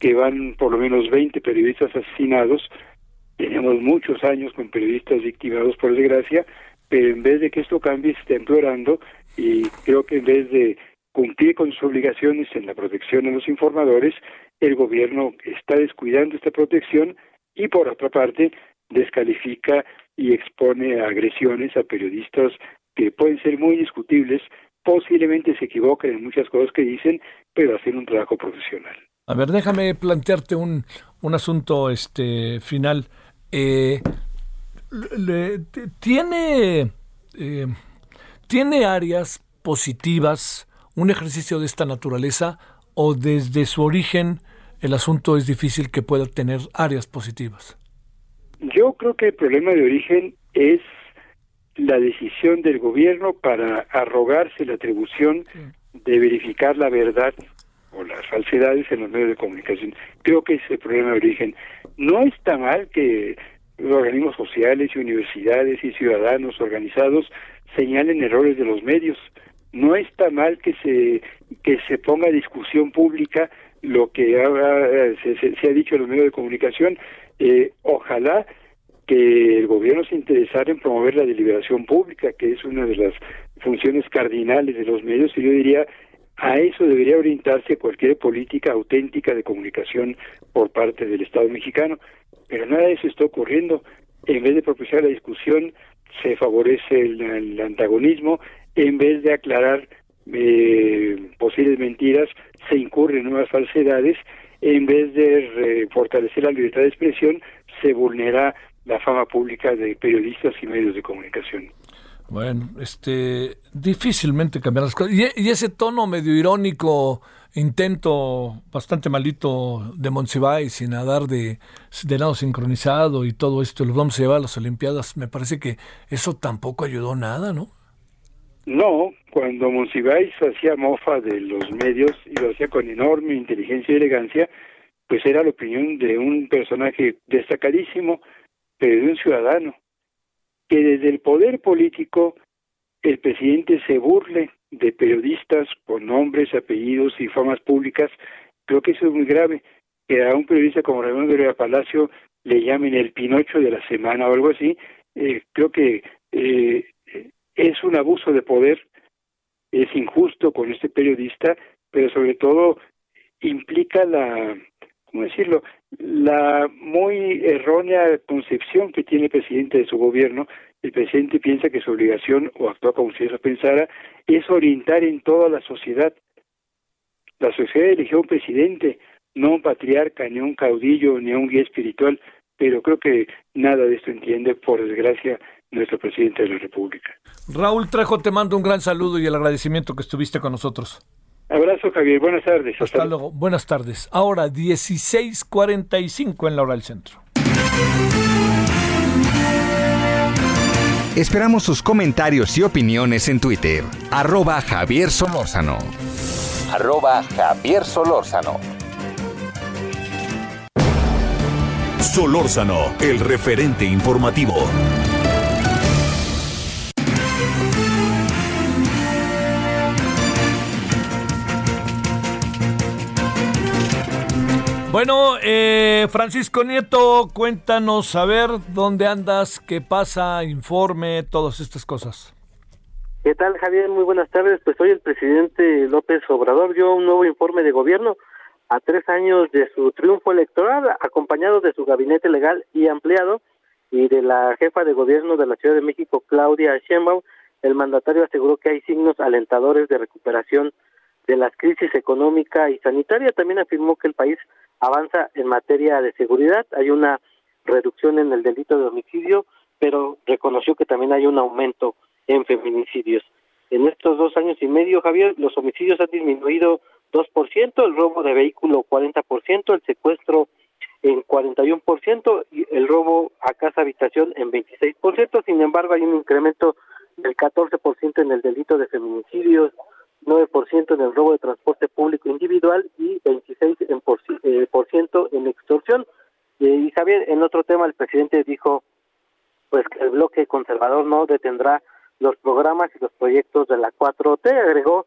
que van por lo menos 20 periodistas asesinados. Tenemos muchos años con periodistas victimados, por desgracia, pero en vez de que esto cambie, está empeorando y creo que en vez de cumplir con sus obligaciones en la protección a los informadores, el gobierno está descuidando esta protección y por otra parte descalifica y expone agresiones a periodistas que pueden ser muy discutibles, posiblemente se equivoquen en muchas cosas que dicen, pero hacen un trabajo profesional. A ver, déjame plantearte un, un asunto este final. Eh, le, tiene, eh, ¿Tiene áreas positivas un ejercicio de esta naturaleza o desde su origen el asunto es difícil que pueda tener áreas positivas? Yo creo que el problema de origen es la decisión del gobierno para arrogarse la atribución de verificar la verdad o las falsedades en los medios de comunicación. Creo que ese es el problema de origen. No está mal que organismos sociales y universidades y ciudadanos organizados señalen errores de los medios. No está mal que se que se ponga a discusión pública lo que se, se, se, ha dicho en los medios de comunicación. Eh, ojalá que el gobierno se interesara en promover la deliberación pública, que es una de las funciones cardinales de los medios, y yo diría, A eso debería orientarse cualquier política auténtica de comunicación por parte del Estado mexicano, pero nada de eso está ocurriendo. En vez de propiciar la discusión, se favorece el, antagonismo, en vez de aclarar eh, posibles mentiras, se incurre en nuevas falsedades, en vez de fortalecer la libertad de expresión, se vulnera la fama pública de periodistas y medios de comunicación. Bueno, este, difícilmente cambiar las cosas. Y, ese tono medio irónico, intento bastante malito de Monsiváis sin nadar de, de lado sincronizado y todo esto, los vamos a llevar a las Olimpiadas, me parece que eso tampoco ayudó nada, ¿no? No, cuando Monsiváis hacía mofa de los medios y lo hacía con enorme inteligencia y elegancia, pues era la opinión de un personaje destacadísimo, pero de un ciudadano que desde el poder político el presidente se burle de periodistas con nombres, apellidos y famas públicas, creo que eso es muy grave. Que a un periodista como Ramón Guerrero Palacio le llamen el Pinocho de la semana o algo así, eh, creo que eh, es un abuso de poder, es injusto con este periodista, pero sobre todo implica la, ¿cómo decirlo?, la muy errónea concepción que tiene el presidente de su gobierno. El presidente piensa que su obligación, o actúa como si eso pensara, es orientar en toda la sociedad. La sociedad eligió un presidente, no un patriarca, ni un caudillo, ni un guía espiritual, pero creo que nada de esto entiende, por desgracia, nuestro presidente de la República. Raúl Trejo, te mando un gran saludo y el agradecimiento que estuviste con nosotros. Abrazo, Javier. Buenas tardes. Hasta, luego. Buenas tardes. Ahora 16:45 en la hora del centro. Esperamos sus comentarios y opiniones en Twitter. Arroba Javier Solórzano. Arroba Javier Solórzano. Solórzano, el referente informativo. Bueno, eh, Francisco Nieto, cuéntanos a ver dónde andas, qué pasa, informe, todas estas cosas. ¿Qué tal, Javier? Muy buenas tardes. Pues hoy el presidente López Obrador dio un nuevo informe de gobierno a tres años de su triunfo electoral, acompañado de su gabinete legal y ampliado y de la jefa de gobierno de la Ciudad de México, Claudia Sheinbaum. El mandatario aseguró que hay signos alentadores de recuperación de las crisis económica y sanitaria. También afirmó que el país avanza en materia de seguridad, hay una reducción en el delito de homicidio, pero reconoció que también hay un aumento en feminicidios. En estos dos años y medio, Javier, los homicidios han disminuido 2%, el robo de vehículo 40%, el secuestro en 41% y el robo a casa habitación en 26%. Sin embargo, hay un incremento del 14% en el delito de feminicidios, 9% en el robo de transporte público individual y 26% en, por, eh, por ciento en extorsión. Eh, y Javier, en otro tema, el presidente dijo pues que el bloque conservador no detendrá los programas y los proyectos de la 4T. Agregó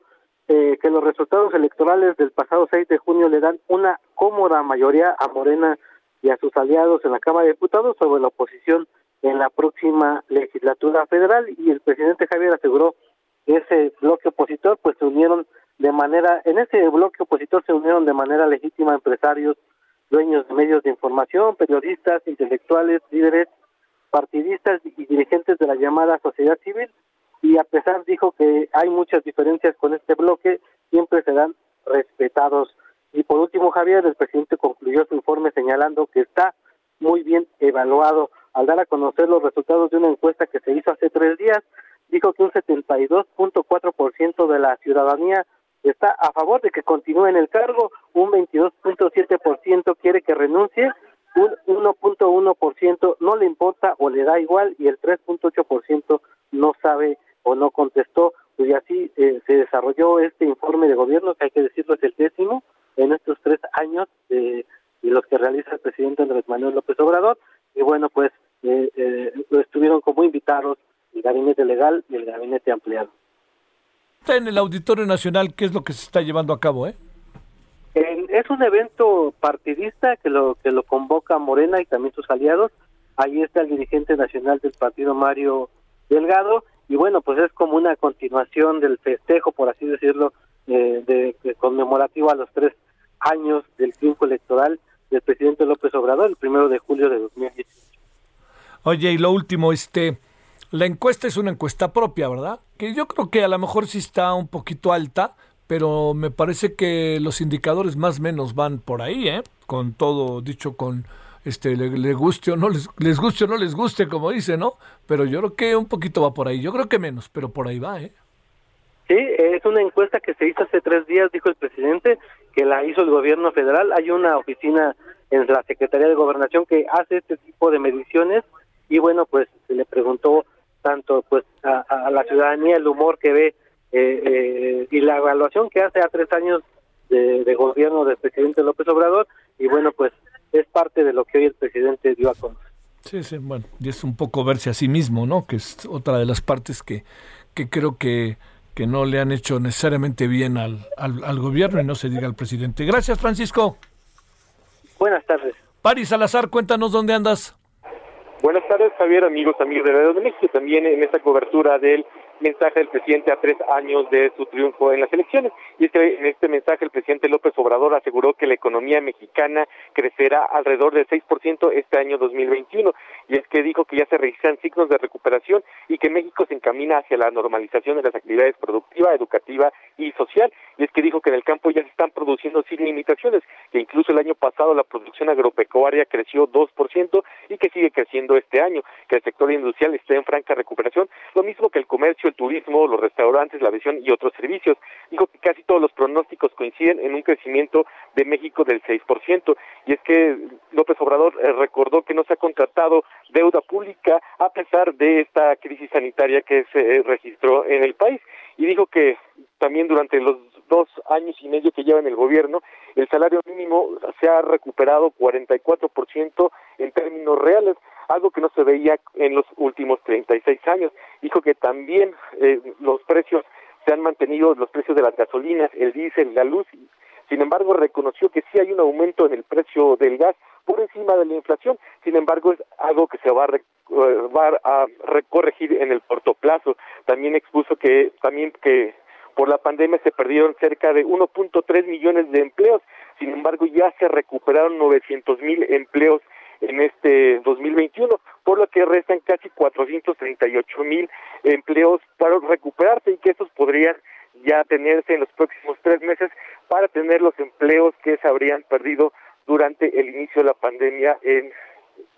eh, que los resultados electorales del pasado 6 de junio le dan una cómoda mayoría a Morena y a sus aliados en la Cámara de Diputados sobre la oposición en la próxima legislatura federal y el presidente Javier aseguró ese bloque opositor, pues se unieron de manera, en ese bloque opositor se unieron de manera legítima empresarios, dueños de medios de información, periodistas, intelectuales, líderes, partidistas y dirigentes de la llamada sociedad civil, y a pesar dijo que hay muchas diferencias con este bloque, siempre serán respetados. Y por último, Javier, el presidente concluyó su informe señalando que está muy bien evaluado al dar a conocer los resultados de una encuesta que se hizo hace tres días dijo que un 72.4% de la ciudadanía está a favor de que continúe en el cargo, un 22.7% quiere que renuncie, un 1.1% no le importa o le da igual y el 3.8% no sabe o no contestó. Y así eh, se desarrolló este informe de gobierno, que hay que decirlo es el décimo en estos tres años de, los que realiza el presidente Andrés Manuel López Obrador. Y bueno, pues eh, eh, estuvieron como invitados el gabinete legal y el gabinete ampliado. Está en el Auditorio Nacional, ¿qué es lo que se está llevando a cabo? Eh? es un evento partidista que lo que lo convoca Morena y también sus aliados. Ahí está el dirigente nacional del partido Mario Delgado y bueno, pues es como una continuación del festejo, por así decirlo, eh, de, conmemorativo a los tres años del triunfo electoral del presidente López Obrador, el primero de julio de 2018. Oye, y lo último, este, la encuesta es una encuesta propia, ¿verdad? Que yo creo que a lo mejor sí está un poquito alta, pero me parece que los indicadores más o menos van por ahí, ¿eh? Con todo dicho con este le, guste o no les, les guste o no les guste, como dice, ¿no? Pero yo creo que un poquito va por ahí. Yo creo que menos, pero por ahí va, ¿eh? Sí, es una encuesta que se hizo hace tres días, dijo el presidente, que la hizo el gobierno federal. Hay una oficina en la Secretaría de Gobernación que hace este tipo de mediciones y bueno, pues se le preguntó tanto pues a, la ciudadanía el humor que ve eh, eh, y la evaluación que hace a tres años de, de gobierno del presidente López Obrador y bueno, pues es parte de lo que hoy el presidente dio a conocer. Sí, sí, bueno, y es un poco verse a sí mismo, ¿no? Que es otra de las partes que, que creo que, que no le han hecho necesariamente bien al, al, gobierno y no se diga al presidente. Gracias, Francisco. Buenas tardes. Paris Salazar, cuéntanos dónde andas. Buenas tardes, Javier, amigos, amigos de Radio de México. También en esta cobertura del mensaje del presidente a tres años de su triunfo en las elecciones. Y es en este mensaje el presidente López Obrador aseguró que la economía mexicana crecerá alrededor del 6% este año 2021. Y es que dijo que ya se registran signos de recuperación y que México se encamina hacia la normalización de las actividades productiva, educativa y social. Y es que dijo que en el campo ya se están produciendo sin limitaciones, que incluso el año pasado la producción agropecuaria creció 2% y que sigue creciendo este año, que el sector industrial está en franca recuperación, lo mismo que el comercio el turismo, los restaurantes, la aviación y otros servicios. Dijo que casi todos los pronósticos coinciden en un crecimiento de México del 6%. Y es que López Obrador eh, recordó que no se ha contratado deuda pública a pesar de esta crisis sanitaria que se registró en el país. Y dijo que también durante los dos años y medio que lleva en el gobierno, el salario mínimo se ha recuperado 44% en términos reales algo que no se veía en los últimos 36 años. Dijo que también eh, los precios se han mantenido, los precios de las gasolinas, el diésel, la luz. Sin embargo, reconoció que sí hay un aumento en el precio del gas por encima de la inflación. Sin embargo, es algo que se va a, eh, va a recorregir en el corto plazo. También expuso que también que por la pandemia se perdieron cerca de 1.3 millones de empleos. Sin embargo, ya se recuperaron 900 mil empleos en este 2021, por lo que restan casi 438 mil empleos para recuperarse y que estos podrían ya tenerse en los próximos tres meses para tener los empleos que se habrían perdido durante el inicio de la pandemia en,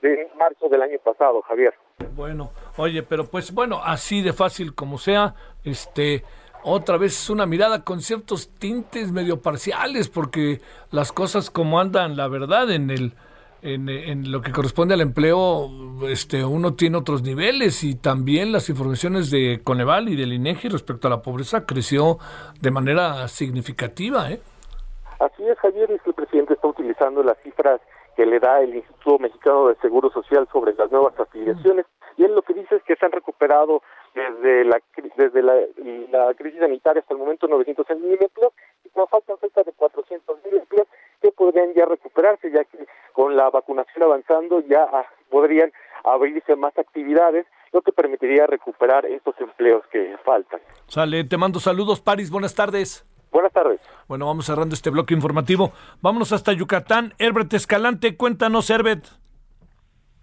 en marzo del año pasado, Javier. Bueno, oye, pero pues bueno, así de fácil como sea, este otra vez es una mirada con ciertos tintes medio parciales, porque las cosas como andan, la verdad, en el en, lo que corresponde al empleo, este, uno tiene otros niveles y también las informaciones de Coneval y del INEGI respecto a la pobreza creció de manera significativa. ¿eh? Así es, Javier, es que el presidente está utilizando las cifras que le da el Instituto Mexicano de Seguro Social sobre las nuevas afiliaciones y él lo que dice es que se han recuperado desde la desde la, la crisis sanitaria hasta el momento 900 mil empleos y nos faltan cerca de 400 mil empleos que podrían ya recuperarse ya que con la vacunación avanzando ya ah, podrían abrirse más actividades, lo que permitiría recuperar estos empleos que faltan. Sale, te mando saludos, Paris, buenas tardes. Buenas tardes. Bueno, vamos cerrando este bloque informativo. Vámonos hasta Yucatán. Herbert Escalante, cuéntanos, Herbert.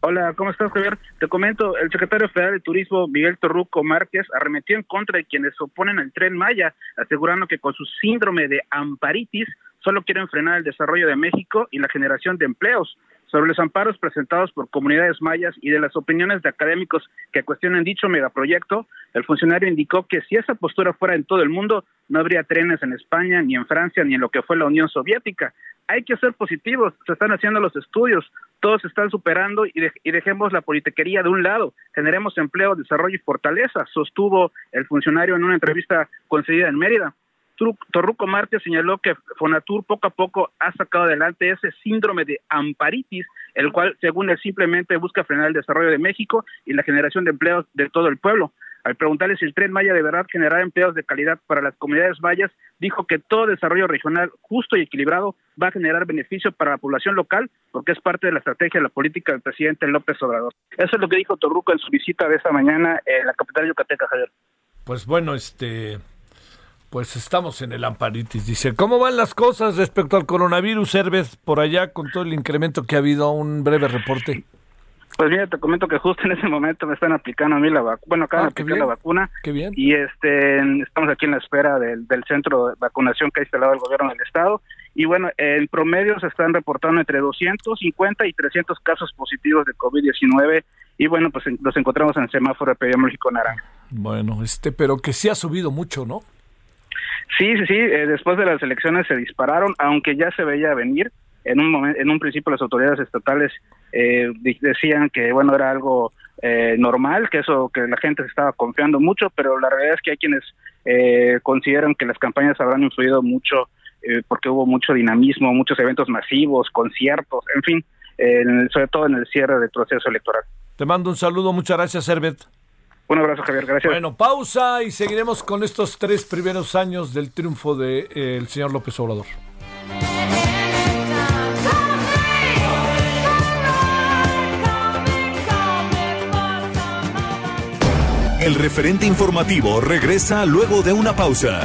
Hola, ¿cómo estás, Javier? Te comento, el secretario federal de Turismo, Miguel Torruco Márquez, arremetió en contra de quienes se oponen al tren Maya, asegurando que con su síndrome de amparitis solo quieren frenar el desarrollo de México y la generación de empleos. Sobre los amparos presentados por comunidades mayas y de las opiniones de académicos que cuestionan dicho megaproyecto, el funcionario indicó que si esa postura fuera en todo el mundo, no habría trenes en España, ni en Francia, ni en lo que fue la Unión Soviética. Hay que ser positivos, se están haciendo los estudios, todos se están superando y, y dejemos la politiquería de un lado, generemos empleo, desarrollo y fortaleza, sostuvo el funcionario en una entrevista concedida en Mérida. Torruco Marte señaló que Fonatur poco a poco ha sacado adelante ese síndrome de amparitis, el cual, según él, simplemente busca frenar el desarrollo de México y la generación de empleos de todo el pueblo. Al preguntarle si el tren Maya de verdad generará empleos de calidad para las comunidades mayas, dijo que todo desarrollo regional justo y equilibrado va a generar beneficio para la población local porque es parte de la estrategia de la política del presidente López Obrador. Eso es lo que dijo Torruco en su visita de esta mañana en la capital yucateca, Javier. Pues bueno, este Pues estamos en el Amparitis. Dice, ¿cómo van las cosas respecto al coronavirus, Herbes, por allá con todo el incremento que ha habido? Un breve reporte. Pues mira, te comento que justo en ese momento me están aplicando a mí la vacuna. Bueno, acaban Ah, de aplicar la vacuna. Qué bien. Y este, estamos aquí en la espera del, del centro de vacunación que ha instalado el gobierno del estado. Y bueno, en promedio se están reportando entre 250 y 300 casos positivos de COVID-19. Y bueno, pues los encontramos en el semáforo epidemiológico naranja. Bueno, este, pero que sí ha subido mucho, ¿no? Sí, sí, sí. eh, después de las elecciones se dispararon, aunque ya se veía venir. En un momento, en un principio las autoridades estatales eh, decían que bueno era algo eh, normal, que eso que la gente se estaba confiando mucho, pero la realidad es que hay quienes eh, consideran que las campañas habrán influido mucho eh, porque hubo mucho dinamismo, muchos eventos masivos, conciertos, en fin, sobre todo en el cierre del proceso electoral. Te mando un saludo, muchas gracias, Herbert. Un abrazo, Javier, gracias. Bueno, pausa y seguiremos con estos tres primeros años del triunfo del señor López Obrador. El referente informativo regresa luego de una pausa.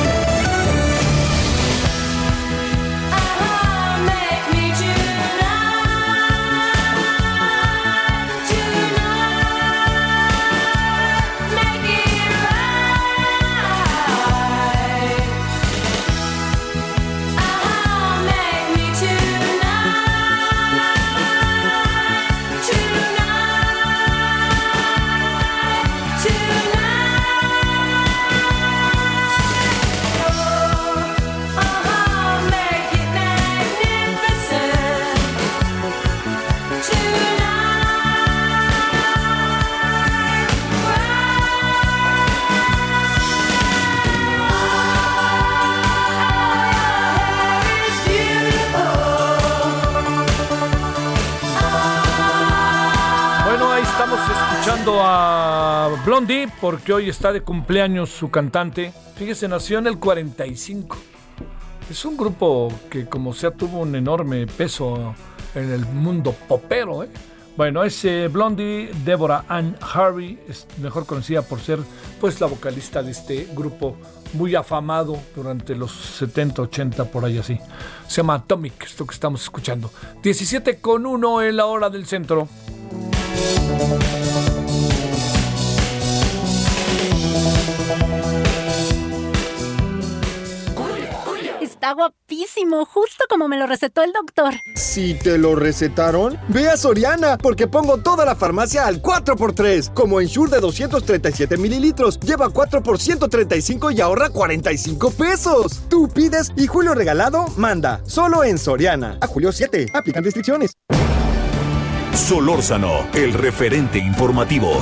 A Blondie porque hoy está de cumpleaños su cantante. Fíjese, nació en el 45. Es un grupo que como sea tuvo un enorme peso en el mundo popero. ¿eh? Bueno, es eh, Blondie Deborah Ann Harvey, es mejor conocida por ser pues la vocalista de este grupo muy afamado durante los 70, 80, por ahí así. Se llama Atomic, esto que estamos escuchando. 17 con 1 en la hora del centro. Está guapísimo, justo como me lo recetó el doctor. Si te lo recetaron, ve a Soriana, porque pongo toda la farmacia al 4x3. Como en Shure de 237 mililitros, lleva 4 por 135 y ahorra 45 pesos. Tú pides y Julio Regalado manda. Solo en Soriana. A Julio 7. Aplican restricciones. Solórzano, el referente informativo.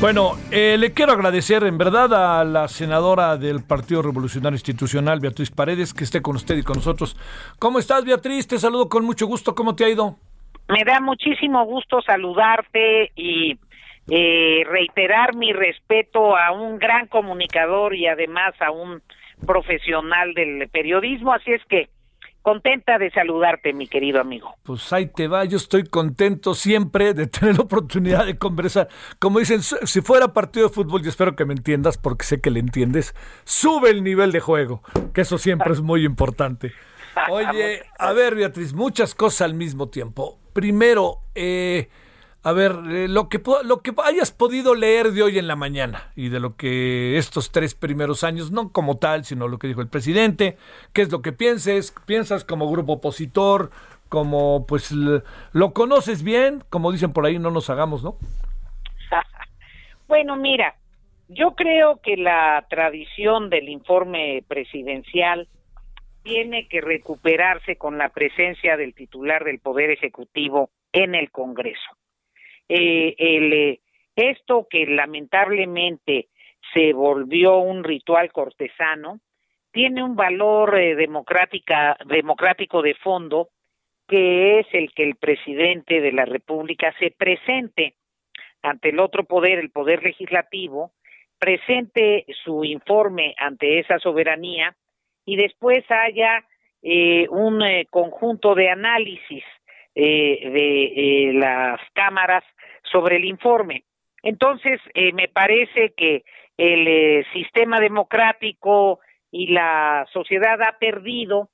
Bueno, eh, le quiero agradecer en verdad a la senadora del Partido Revolucionario Institucional, Beatriz Paredes, que esté con usted y con nosotros. ¿Cómo estás, Beatriz? Te saludo con mucho gusto. ¿Cómo te ha ido? Me da muchísimo gusto saludarte y eh, reiterar mi respeto a un gran comunicador y además a un profesional del periodismo. Así es que contenta de saludarte, mi querido amigo. Pues ahí te va, yo estoy contento siempre de tener la oportunidad de conversar. Como dicen, si fuera partido de fútbol, yo espero que me entiendas porque sé que le entiendes, sube el nivel de juego, que eso siempre es muy importante. Oye, a ver, Beatriz, muchas cosas al mismo tiempo. Primero, eh, a ver, eh, lo, que, lo que hayas podido leer de hoy en la mañana y de lo que estos tres primeros años, no como tal, sino lo que dijo el presidente, qué es lo que pienses, piensas como grupo opositor, como pues lo conoces bien, como dicen por ahí, no nos hagamos, ¿no? Bueno, mira, yo creo que la tradición del informe presidencial tiene que recuperarse con la presencia del titular del Poder Ejecutivo en el Congreso. Eh, el, esto que lamentablemente se volvió un ritual cortesano, tiene un valor eh, democrática, democrático de fondo, que es el que el presidente de la República se presente ante el otro poder, el poder legislativo, presente su informe ante esa soberanía y después haya eh, un eh, conjunto de análisis eh, de las cámaras sobre el informe. Entonces, me parece que el sistema democrático y la sociedad ha perdido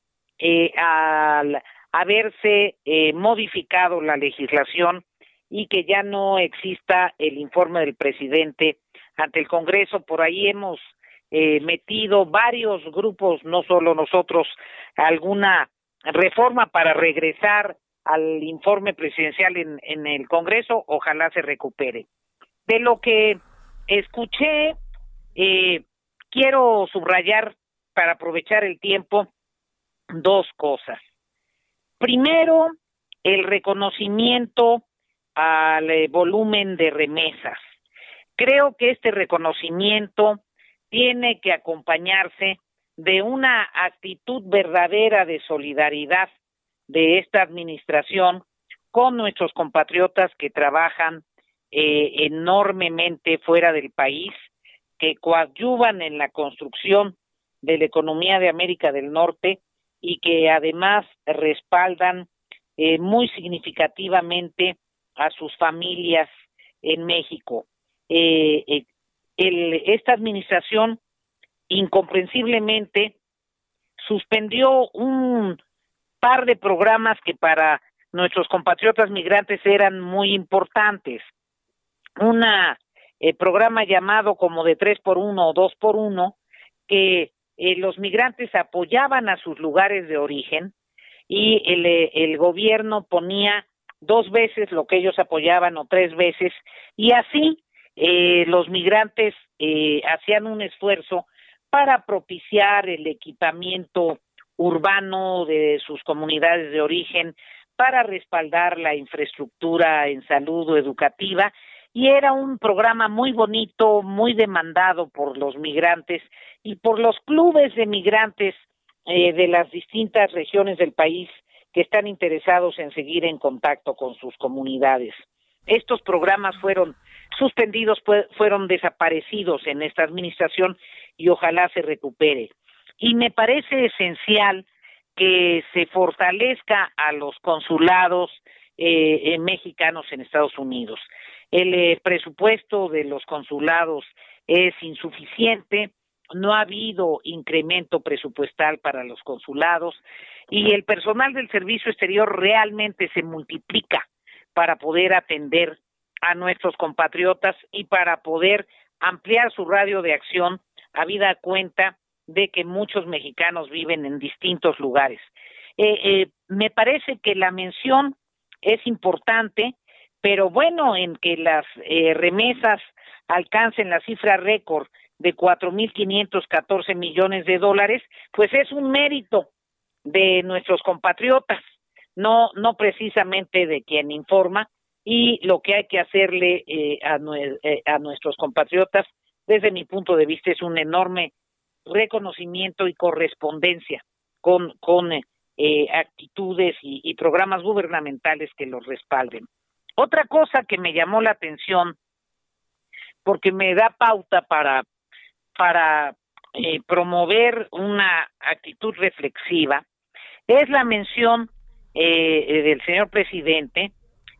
al haberse modificado la legislación y que ya no exista el informe del presidente ante el Congreso. Por ahí hemos eh, metido varios grupos, no solo nosotros, alguna reforma para regresar al informe presidencial en, el Congreso. Ojalá se recupere. De lo que escuché, eh, quiero subrayar para aprovechar el tiempo dos cosas. Primero, el reconocimiento al eh, volumen de remesas. Creo que este reconocimiento tiene que acompañarse de una actitud verdadera de solidaridad de esta administración con nuestros compatriotas que trabajan eh, enormemente fuera del país, que coadyuvan en la construcción de la economía de América del Norte y que además respaldan eh, muy significativamente a sus familias en México. Eh, eh, esta administración incomprensiblemente suspendió un par de programas que para nuestros compatriotas migrantes eran muy importantes. Un eh, programa llamado como de tres por uno o dos por uno, que los migrantes apoyaban a sus lugares de origen y el, el gobierno ponía dos veces lo que ellos apoyaban o tres veces y así eh, los migrantes eh, hacían un esfuerzo para propiciar el equipamiento urbano de sus comunidades de origen, para respaldar la infraestructura en salud o educativa y era un programa muy bonito, muy demandado por los migrantes y por los clubes de migrantes eh, de las distintas regiones del país que están interesados en seguir en contacto con sus comunidades. Estos programas fueron suspendidos, fueron desaparecidos en esta administración y ojalá se recupere. Y me parece esencial que se fortalezca a los consulados eh, mexicanos en Estados Unidos. El eh, presupuesto de los consulados es insuficiente, no ha habido incremento presupuestal para los consulados y el personal del servicio exterior realmente se multiplica para poder atender a nuestros compatriotas y para poder ampliar su radio de acción habida cuenta de que muchos mexicanos viven en distintos lugares. Eh, eh, me parece que la mención es importante, pero bueno, en que las eh, remesas alcancen la cifra récord de 4.514 millones de dólares, pues es un mérito de nuestros compatriotas, no, no precisamente de quien informa, y lo que hay que hacerle eh, a, eh, a nuestros compatriotas, desde mi punto de vista, es un enorme reconocimiento y correspondencia con, con eh, actitudes y, programas gubernamentales que los respalden. Otra cosa que me llamó la atención, porque me da pauta para, para eh, promover una actitud reflexiva, es la mención eh, del señor presidente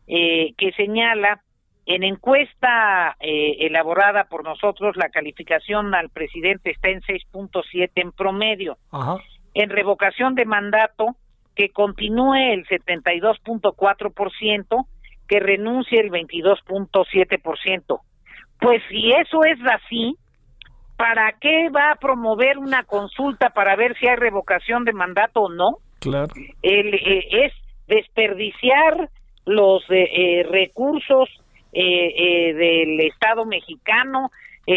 eh, que señala en encuesta eh, elaborada por nosotros la calificación al presidente está en 6.7 en promedio. En revocación de mandato que continúe el 72.4%, que renuncie el 22.7%. Pues si eso es así, ¿para qué va a promover una consulta para ver si hay revocación de mandato o no? Claro. El, eh, es desperdiciar los eh, eh, recursos del Estado mexicano,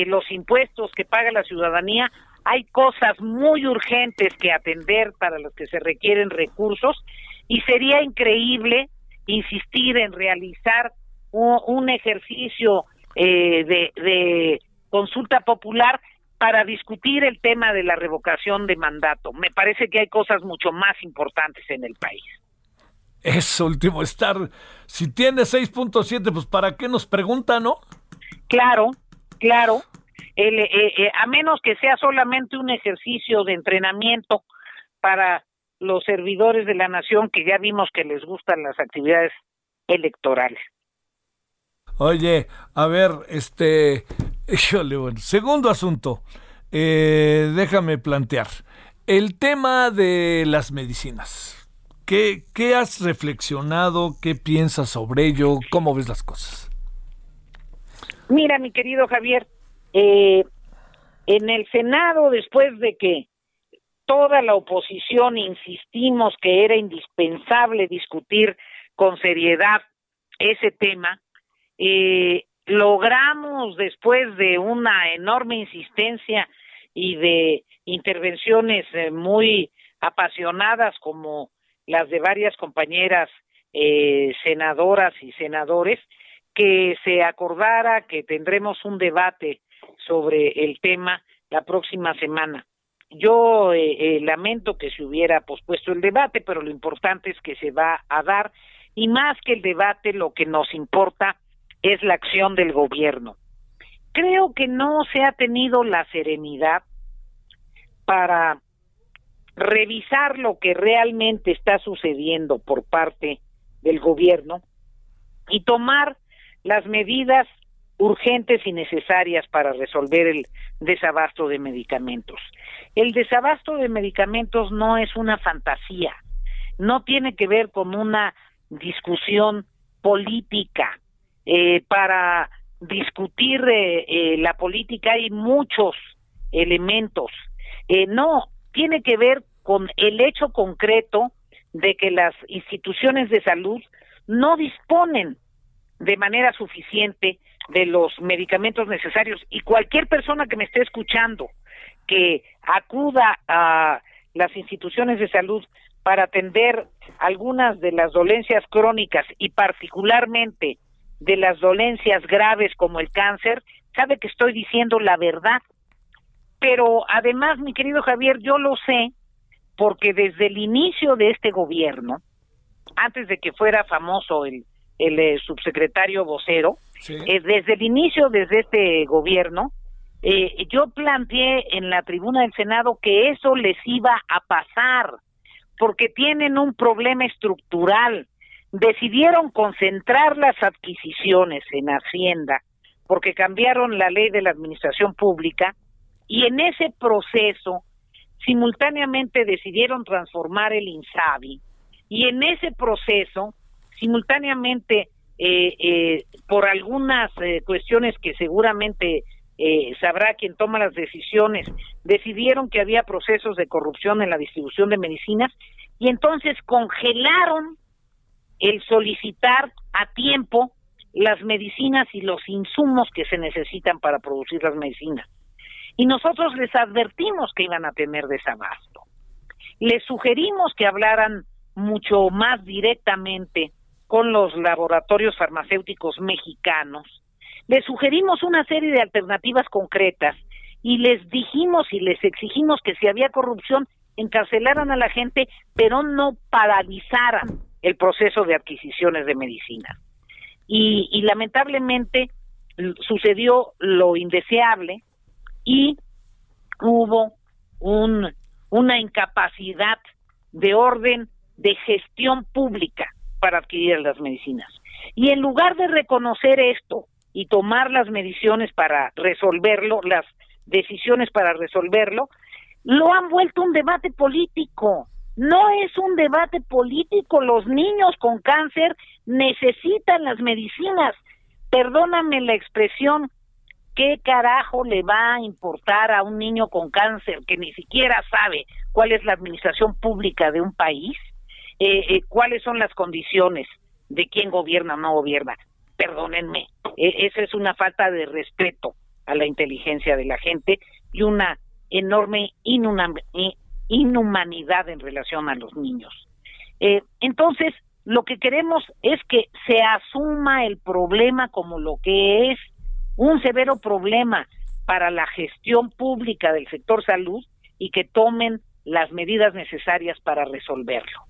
los impuestos que paga la ciudadanía, hay cosas muy urgentes que atender para las que se requieren recursos y sería increíble insistir en realizar un, ejercicio eh, de consulta popular para discutir el tema de la revocación de mandato. Me parece que hay cosas mucho más importantes en el país. Es último estar. Si tiene 6.7, pues ¿para qué nos pregunta, no? Claro, claro. Eh, eh, a menos que sea solamente un ejercicio de entrenamiento para los servidores de la nación que ya vimos que les gustan las actividades electorales. Oye, a ver, este, bueno, segundo asunto, eh, déjame plantear el tema de las medicinas. ¿Qué, ¿Qué has reflexionado? ¿Qué piensas sobre ello? ¿Cómo ves las cosas? Mira, mi querido Javier, eh, en el Senado, después de que toda la oposición insistimos que era indispensable discutir con seriedad ese tema, eh, logramos después de una enorme insistencia y de intervenciones eh, muy apasionadas como las de varias compañeras eh, senadoras y senadores, que se acordara que tendremos un debate sobre el tema la próxima semana. Yo eh, eh, lamento que se hubiera pospuesto el debate, pero lo importante es que se va a dar y más que el debate lo que nos importa es la acción del gobierno. Creo que no se ha tenido la serenidad para revisar lo que realmente está sucediendo por parte del gobierno y tomar las medidas urgentes y necesarias para resolver el desabasto de medicamentos. El desabasto de medicamentos no es una fantasía, no tiene que ver con una discusión política. Eh, para discutir eh, eh, la política hay muchos elementos. no, tiene que ver con el hecho concreto de que las instituciones de salud no disponen de manera suficiente de los medicamentos necesarios y cualquier persona que me esté escuchando que acuda a las instituciones de salud para atender algunas de las dolencias crónicas y particularmente de las dolencias graves como el cáncer, sabe que estoy diciendo la verdad. Pero además, mi querido Javier, yo lo sé porque desde el inicio de este gobierno, antes de que fuera famoso el el eh, subsecretario vocero, eh, desde el inicio, desde este gobierno, eh, yo planteé en la tribuna del Senado que eso les iba a pasar, porque tienen un problema estructural. Decidieron concentrar las adquisiciones en Hacienda, porque cambiaron la ley de la administración pública, y en ese proceso simultáneamente decidieron transformar el INSABI, y en ese proceso simultáneamente eh, eh, por algunas eh, cuestiones que seguramente sabrá quien toma las decisiones, decidieron que había procesos de corrupción en la distribución de medicinas y entonces congelaron el solicitar a tiempo las medicinas y los insumos que se necesitan para producir las medicinas. Y nosotros les advertimos que iban a tener desabasto. Les sugerimos que hablaran mucho más directamente con los laboratorios farmacéuticos mexicanos, les sugerimos una serie de alternativas concretas y les dijimos y les exigimos que si había corrupción encarcelaran a la gente, pero no paralizaran el proceso de adquisiciones de medicinas. Y, lamentablemente sucedió lo indeseable y hubo un, una incapacidad de orden de gestión pública para adquirir las medicinas. Y en lugar de reconocer esto y tomar las mediciones para resolverlo, las decisiones para resolverlo, lo han vuelto un debate político. No es un debate político. Los niños con cáncer necesitan las medicinas. Perdóname la expresión, ¿qué carajo le va a importar a un niño con cáncer que ni siquiera sabe cuál es la administración pública de un país? Eh, eh, cuáles son las condiciones de quién gobierna o no gobierna. Perdónenme, e, esa es una falta de respeto a la inteligencia de la gente y una enorme inhumanidad en relación a los niños. Eh, entonces, lo que queremos es que se asuma el problema como lo que es un severo problema para la gestión pública del sector salud y que tomen las medidas necesarias para resolverlo.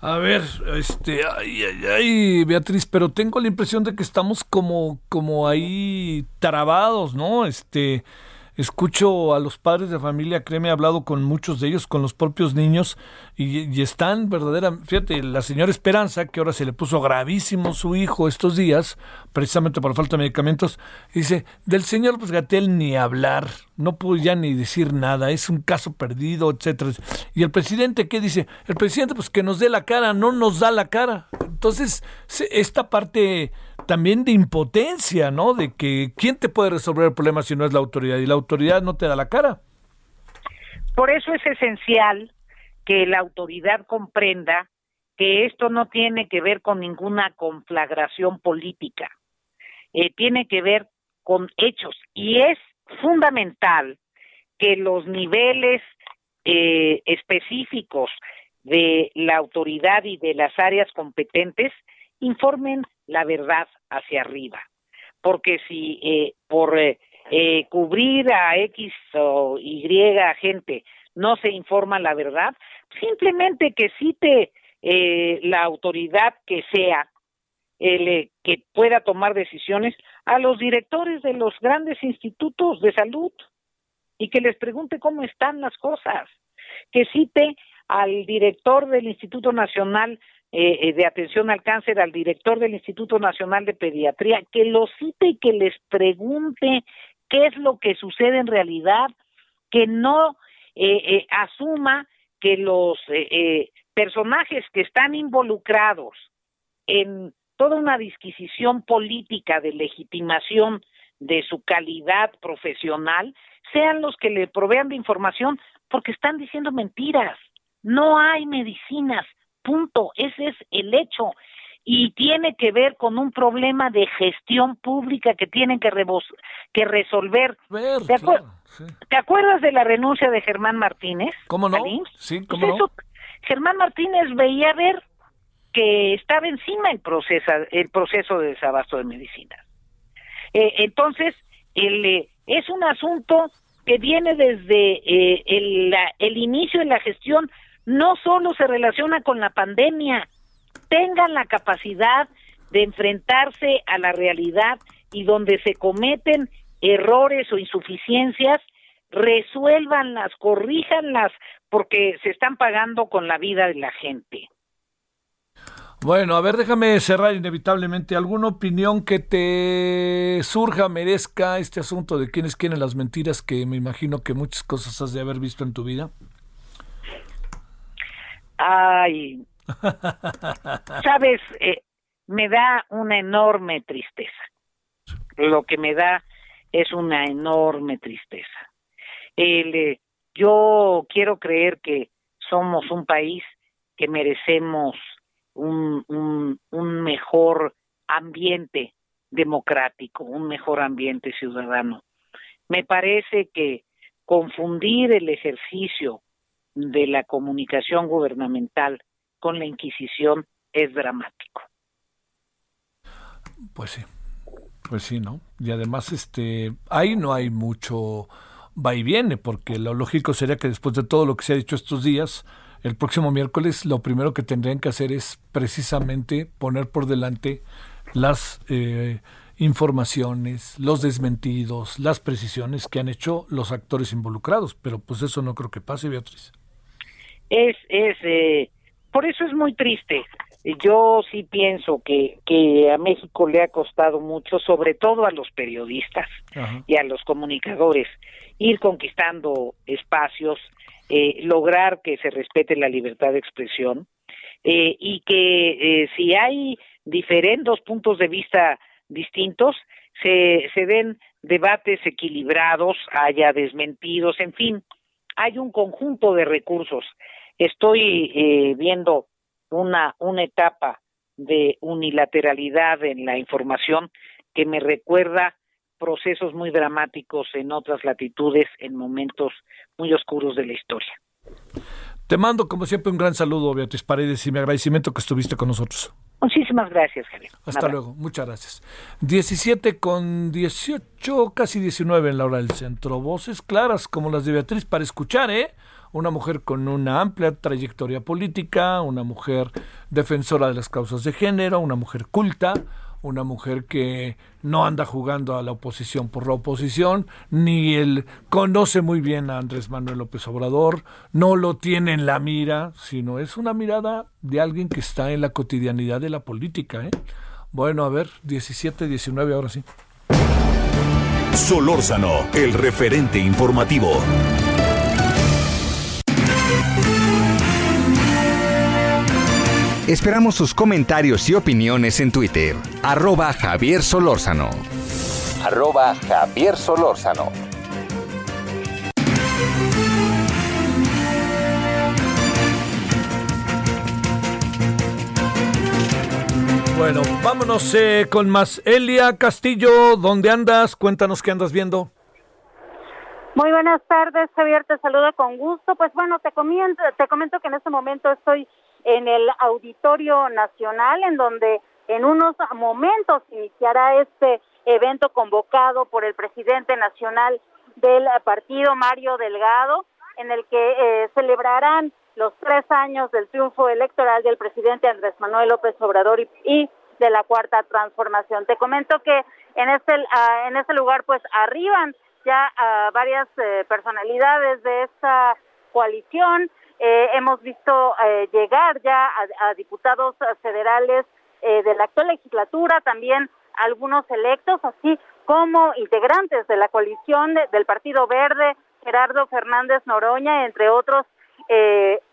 A ver, este, ay, ay, ay, Beatriz, pero tengo la impresión de que estamos como, como ahí trabados, ¿no? Este, escucho a los padres de familia, créeme, he hablado con muchos de ellos, con los propios niños, y, están verdadera, fíjate, la señora Esperanza, que ahora se le puso gravísimo su hijo estos días, precisamente por falta de medicamentos, dice, del señor pues Gatel ni hablar, no pudo ya ni decir nada, es un caso perdido, etcétera. Y el presidente, ¿qué dice? El presidente, pues que nos dé la cara, no nos da la cara. Entonces, esta parte también de impotencia, ¿no? De que quién te puede resolver el problema si no es la autoridad y la autoridad no te da la cara. Por eso es esencial que la autoridad comprenda que esto no tiene que ver con ninguna conflagración política, eh, tiene que ver con hechos y es fundamental que los niveles eh, específicos de la autoridad y de las áreas competentes informen la verdad hacia arriba. Porque si eh, por eh, eh, cubrir a X o Y gente no se informa la verdad, simplemente que cite la autoridad que sea el, que pueda tomar decisiones a los directores de los grandes institutos de salud y que les pregunte cómo están las cosas, que cite al director del Instituto Nacional eh, eh, de Atención al Cáncer, al director del Instituto Nacional de Pediatría, que los cite y que les pregunte qué es lo que sucede en realidad, que no eh, asuma que los personajes que están involucrados en toda una disquisición política de legitimación de su calidad profesional sean los que le provean de información porque están diciendo mentiras. No hay medicinas, punto. Ese es el hecho. Y tiene que ver con un problema de gestión pública que tienen que, que resolver. ¿Te, acuerdas de la renuncia de Germán Martínez? ¿Cómo no? Sí, pues. Germán Martínez veía ver que estaba encima el proceso, el proceso de desabasto de medicinas. Eh, entonces, el, eh, es un asunto que viene desde eh, el, el inicio de la gestión no solo se relaciona con la pandemia, tengan la capacidad de enfrentarse a la realidad y donde se cometen errores o insuficiencias, resuélvanlas, corríjanlas, porque se están pagando con la vida de la gente. Bueno, a ver, déjame cerrar inevitablemente. ¿Alguna opinión que te surja, merezca este asunto de quiénes quieren las mentiras que me imagino que muchas cosas has de haber visto en tu vida? Ay, sabes, eh, me da una enorme tristeza. Lo que me da es una enorme tristeza. Eh, yo quiero creer que somos un país que merecemos un, un, un mejor ambiente democrático, un mejor ambiente ciudadano. Me parece que confundir el ejercicio de la comunicación gubernamental con la Inquisición es dramático. Pues sí, pues sí, ¿no? Y además, este, ahí no hay mucho va y viene, porque lo lógico sería que después de todo lo que se ha dicho estos días, el próximo miércoles lo primero que tendrían que hacer es precisamente poner por delante las eh, informaciones, los desmentidos, las precisiones que han hecho los actores involucrados, pero pues eso no creo que pase, Beatriz es, es eh, por eso es muy triste. Yo sí pienso que, que a México le ha costado mucho, sobre todo a los periodistas y a los comunicadores, ir conquistando espacios, eh, lograr que se respete la libertad de expresión eh, y que si hay diferentes puntos de vista distintos, se, se den debates equilibrados, haya desmentidos, en fin, hay un conjunto de recursos Estoy eh, viendo una, una etapa de unilateralidad en la información que me recuerda procesos muy dramáticos en otras latitudes en momentos muy oscuros de la historia. Te mando, como siempre, un gran saludo, Beatriz Paredes, y mi agradecimiento que estuviste con nosotros. Muchísimas gracias, Javier. Hasta luego, muchas gracias. 17 con 18, casi 19 en la hora del centro. Voces claras como las de Beatriz para escuchar, ¿eh? Una mujer con una amplia trayectoria política, una mujer defensora de las causas de género, una mujer culta, una mujer que no anda jugando a la oposición por la oposición, ni él conoce muy bien a Andrés Manuel López Obrador, no lo tiene en la mira, sino es una mirada de alguien que está en la cotidianidad de la política. ¿eh? Bueno, a ver, 17, 19, ahora sí. Solórzano, el referente informativo. Esperamos sus comentarios y opiniones en Twitter. Arroba Javier Solórzano. Arroba Javier Solórzano. Bueno, vámonos eh, con más. Elia Castillo, ¿dónde andas? Cuéntanos qué andas viendo. Muy buenas tardes, Javier, te saludo con gusto. Pues bueno, te comento, te comento que en este momento estoy en el Auditorio Nacional, en donde en unos momentos iniciará este evento convocado por el presidente nacional del partido, Mario Delgado, en el que eh, celebrarán los tres años del triunfo electoral del presidente Andrés Manuel López Obrador y, de la cuarta transformación. Te comento que en este ah, este lugar pues arriban ya ah, varias eh, personalidades de esta coalición eh, hemos visto eh, llegar ya a, diputados federales eh, de la actual legislatura, también algunos electos, así como integrantes de la coalición del Partido Verde, Gerardo Fernández Noroña, entre otros,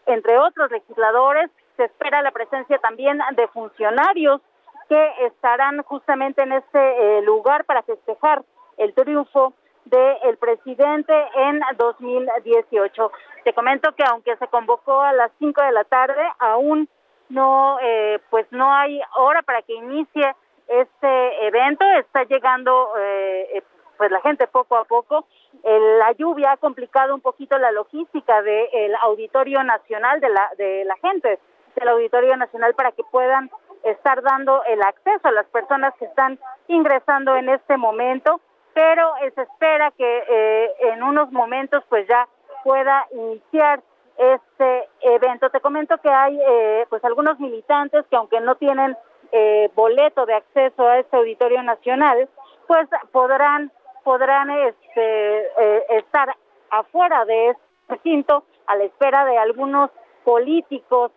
entre otros legisladores. Se espera la presencia también de funcionarios que estarán justamente en este lugar para festejar el triunfo del presidente en 2018. Te comento que aunque se convocó a las 5 de la tarde, aún no, eh, pues no hay hora para que inicie este evento. Está llegando, eh, eh, pues la gente poco a poco. la lluvia ha complicado un poquito la logística del Auditorio Nacional de la de la gente del Auditorio Nacional para que puedan estar dando el acceso a las personas que están ingresando en este momento pero se espera que eh, en unos momentos pues ya pueda iniciar este evento. Te comento que hay eh, pues algunos militantes que aunque no tienen eh, boleto de acceso a este auditorio nacional, pues podrán podrán este, estar afuera de este recinto a la espera de algunos políticos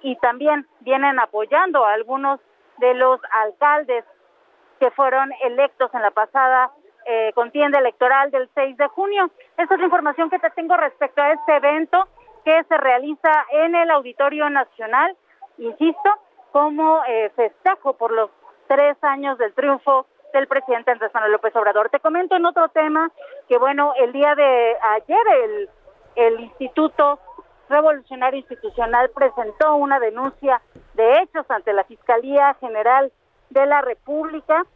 y también vienen apoyando a algunos de los alcaldes que fueron electos en la pasada eh, contienda electoral del 6 de junio. Esa es la información que te tengo respecto a este evento que se realiza en el Auditorio Nacional, insisto, como eh, festejo por los tres años del triunfo del presidente Andrés Manuel López Obrador. Te comento en otro tema que, bueno, el día de ayer el, el Instituto Revolucionario Institucional presentó una denuncia de hechos ante la Fiscalía General de la República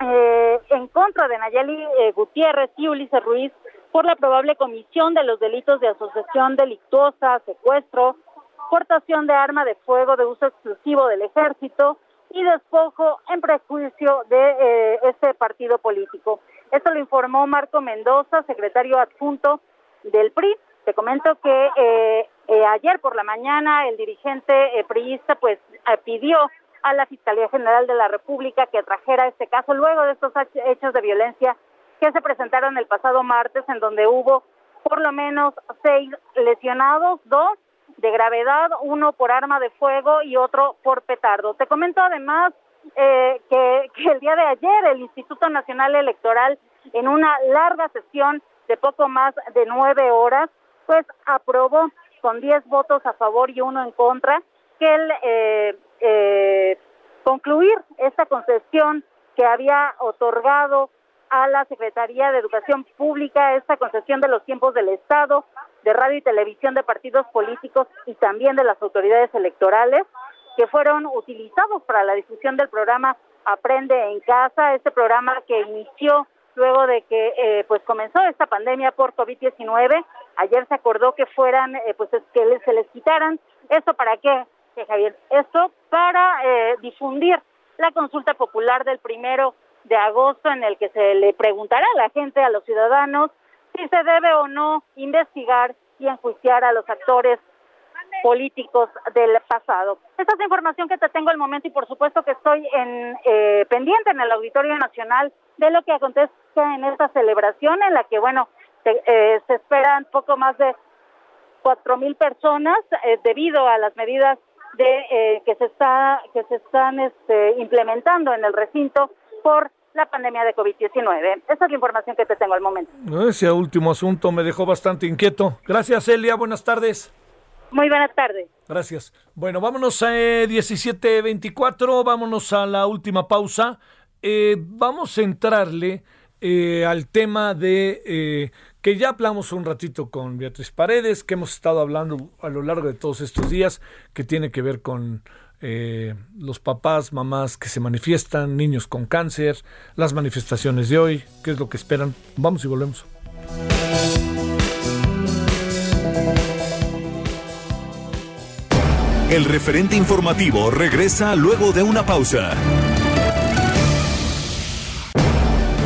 eh, en contra de Nayeli eh, Gutiérrez y Ulises Ruiz por la probable comisión de los delitos de asociación delictuosa, secuestro, portación de arma de fuego de uso exclusivo del ejército y despojo en prejuicio de eh, este partido político. Esto lo informó Marco Mendoza, secretario adjunto del PRI. Te comento que ayer por la mañana el dirigente priista pues pidió a la Fiscalía General de la República que trajera este caso luego de estos hechos de violencia que se presentaron el pasado martes, en donde hubo por lo menos seis lesionados, dos de gravedad, uno por arma de fuego y otro por petardo. Te comento además eh, que, que el día de ayer el Instituto Nacional Electoral, en una larga sesión de poco más de nueve horas, pues aprobó con diez votos a favor y uno en contra que el eh, eh, concluir esta concesión que había otorgado a la Secretaría de Educación Pública, esta concesión de los tiempos del Estado, de radio y televisión de partidos políticos y también de las autoridades electorales, que fueron utilizados para la difusión del programa Aprende en Casa, este programa que inició luego de que eh, pues comenzó esta pandemia por COVID-19. Ayer se acordó que fueran, eh, pues que se les quitaran. ¿Esto para qué, Javier? Esto para eh, difundir la consulta popular del primero de agosto en el que se le preguntará a la gente, a los ciudadanos, si se debe o no investigar y enjuiciar a los actores políticos del pasado. Esta es la información que te tengo al momento y por supuesto que estoy en eh, pendiente en el Auditorio Nacional de lo que acontece en esta celebración en la que, bueno, se, eh, se esperan poco más de cuatro mil personas eh, debido a las medidas de que se está que se están este, implementando en el recinto por la pandemia de COVID-19. Esa es la información que te tengo al momento. Ese último asunto me dejó bastante inquieto. Gracias, Elia. Buenas tardes. Muy buenas tardes. Gracias. Bueno, vámonos a 17.24, vámonos a la última pausa. Eh, vamos a entrarle eh, al tema de eh, que ya hablamos un ratito con Beatriz Paredes, que hemos estado hablando a lo largo de todos estos días, que tiene que ver con los papás, mamás que se manifiestan, niños con cáncer, las manifestaciones de hoy, qué es lo que esperan. Vamos y volvemos. El referente informativo regresa luego de una pausa.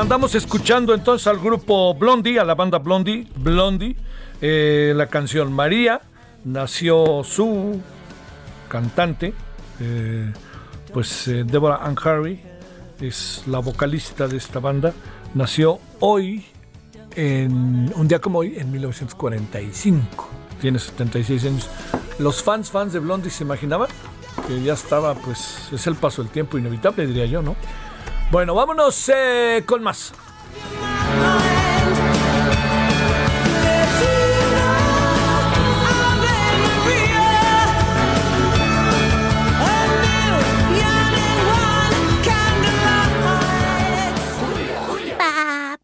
Andamos escuchando entonces al grupo Blondie, a la banda Blondie, Blondie, eh, la canción María, nació su cantante, eh, pues eh, Deborah Ann Harvey, es la vocalista de esta banda, nació hoy, en un día como hoy, en 1945, tiene 76 años. Los fans, fans de Blondie se imaginaban que ya estaba, pues es el paso del tiempo inevitable, diría yo, ¿no? Bueno, vámonos eh, con más.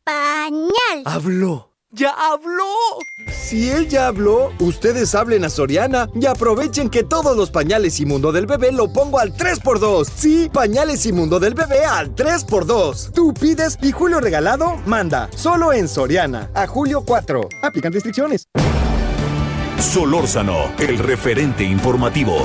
Papañal. Habló. ¡Ya habló! Si él ya habló, ustedes hablen a Soriana y aprovechen que todos los pañales y mundo del bebé lo pongo al 3x2. Sí, pañales y mundo del bebé al 3x2. Tú pides y Julio Regalado manda. Solo en Soriana. A julio 4. Aplican restricciones. Solórzano, el referente informativo.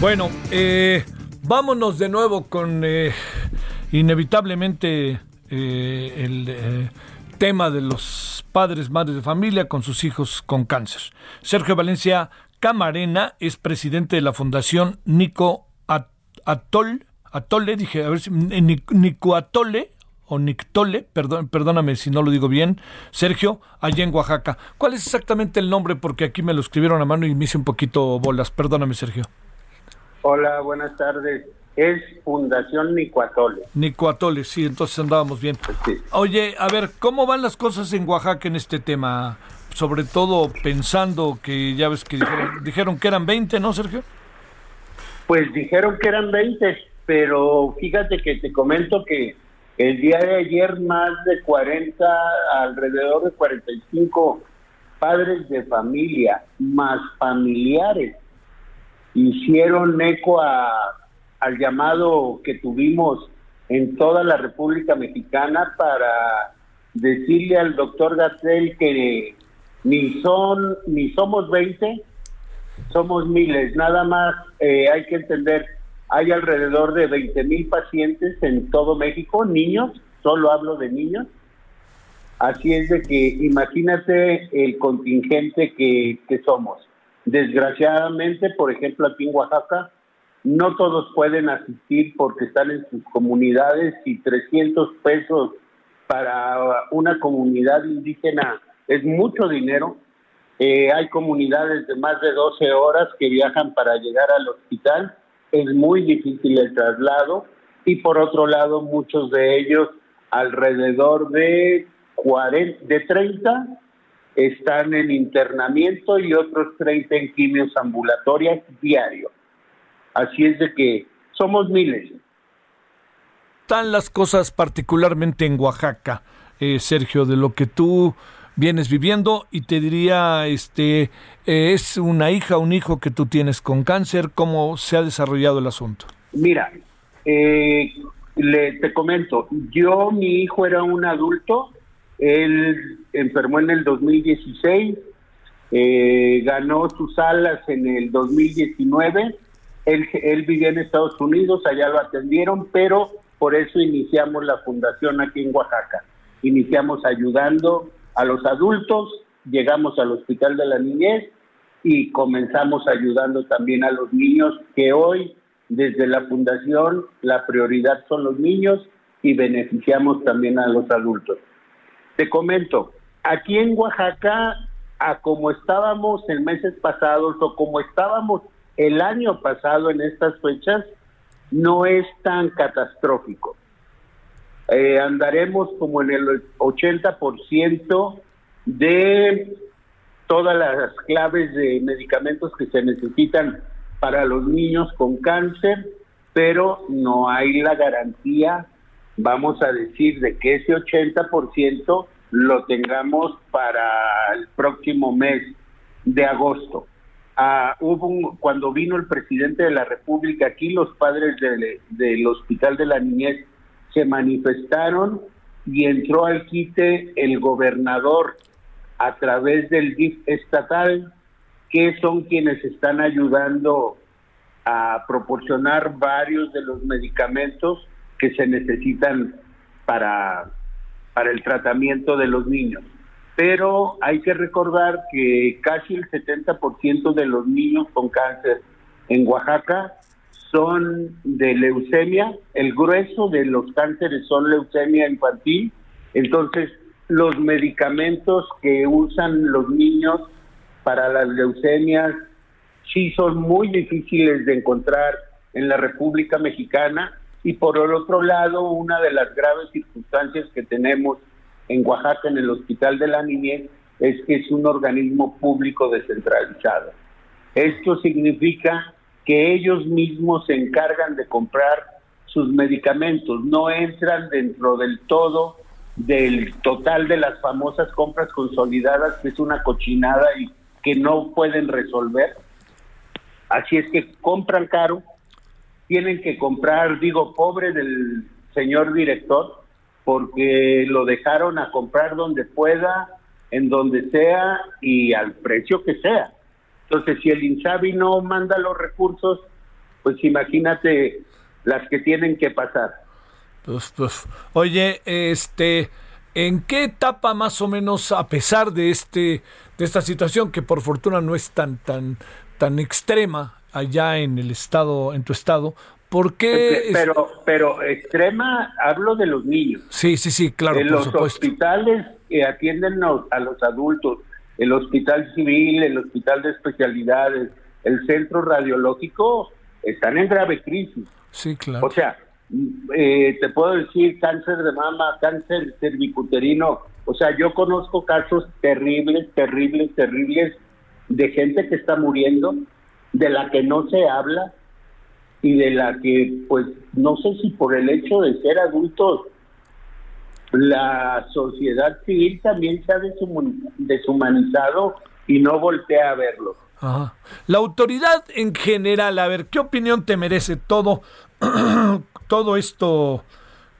Bueno, eh, vámonos de nuevo con eh, inevitablemente eh, el eh, tema de los padres, madres de familia con sus hijos con cáncer. Sergio Valencia Camarena es presidente de la Fundación Nico Atol, Atole, dije, a ver si, Nico Atole, o Nictole, perdón, perdóname si no lo digo bien, Sergio, allá en Oaxaca. ¿Cuál es exactamente el nombre? Porque aquí me lo escribieron a mano y me hice un poquito bolas. Perdóname, Sergio. Hola, buenas tardes. Es Fundación Nicoatole. Nicoatole, sí, entonces andábamos bien. Oye, a ver, ¿cómo van las cosas en Oaxaca en este tema? Sobre todo pensando que ya ves que dijeron, dijeron que eran 20, ¿no, Sergio? Pues dijeron que eran 20, pero fíjate que te comento que el día de ayer más de 40, alrededor de 45 padres de familia, más familiares, hicieron eco al llamado que tuvimos en toda la República Mexicana para decirle al doctor Gatel que ni son ni somos 20, somos miles. Nada más eh, hay que entender hay alrededor de 20 mil pacientes en todo México, niños, solo hablo de niños. Así es de que imagínate el contingente que, que somos. Desgraciadamente, por ejemplo, aquí en Oaxaca, no todos pueden asistir porque están en sus comunidades y 300 pesos para una comunidad indígena es mucho dinero. Eh, hay comunidades de más de 12 horas que viajan para llegar al hospital es muy difícil el traslado y por otro lado muchos de ellos alrededor de 40, de 30 están en internamiento y otros 30 en quimios ambulatorias diario. Así es de que somos miles. Están las cosas particularmente en Oaxaca, eh, Sergio, de lo que tú vienes viviendo y te diría, este, eh, es una hija, un hijo que tú tienes con cáncer, ¿cómo se ha desarrollado el asunto? Mira, eh, le, te comento, yo, mi hijo era un adulto, él enfermó en el 2016, eh, ganó sus alas en el 2019, él, él vivía en Estados Unidos, allá lo atendieron, pero por eso iniciamos la fundación aquí en Oaxaca. Iniciamos ayudando a los adultos, llegamos al Hospital de la Niñez y comenzamos ayudando también a los niños que hoy desde la fundación la prioridad son los niños y beneficiamos también a los adultos. Te comento, aquí en Oaxaca, a como estábamos en meses pasados o como estábamos el año pasado en estas fechas, no es tan catastrófico. Eh, andaremos como en el 80% de todas las claves de medicamentos que se necesitan para los niños con cáncer, pero no hay la garantía, vamos a decir, de que ese 80% lo tengamos para el próximo mes de agosto. Ah, hubo cuando vino el presidente de la República aquí, los padres del Hospital de la Niñez se manifestaron y entró al quite el gobernador a través del DIF estatal, que son quienes están ayudando a proporcionar varios de los medicamentos que se necesitan para, para el tratamiento de los niños. Pero hay que recordar que casi el 70% de los niños con cáncer en Oaxaca son de leucemia, el grueso de los cánceres son leucemia infantil, entonces los medicamentos que usan los niños para las leucemias sí son muy difíciles de encontrar en la República Mexicana y por el otro lado una de las graves circunstancias que tenemos en Oaxaca en el Hospital de la Niñez es que es un organismo público descentralizado. Esto significa que ellos mismos se encargan de comprar sus medicamentos, no entran dentro del todo del total de las famosas compras consolidadas, que es una cochinada y que no pueden resolver. Así es que compran caro, tienen que comprar, digo, pobre del señor director, porque lo dejaron a comprar donde pueda, en donde sea y al precio que sea. Entonces, si el INSABI no manda los recursos, pues imagínate las que tienen que pasar. Uf, uf. Oye, este, ¿en qué etapa más o menos, a pesar de este, de esta situación que por fortuna no es tan, tan, tan extrema allá en el estado, en tu estado, ¿por qué? Pero, pero extrema, hablo de los niños. Sí, sí, sí, claro, En los supuesto. hospitales que atienden a los adultos, el hospital civil, el hospital de especialidades, el centro radiológico, están en grave crisis. Sí, claro. O sea, eh, te puedo decir cáncer de mama, cáncer cervicuterino. O sea, yo conozco casos terribles, terribles, terribles de gente que está muriendo, de la que no se habla y de la que, pues, no sé si por el hecho de ser adultos, la sociedad civil también se ha deshuman- deshumanizado y no voltea a verlo. La autoridad en general, a ver, ¿qué opinión te merece todo, todo esto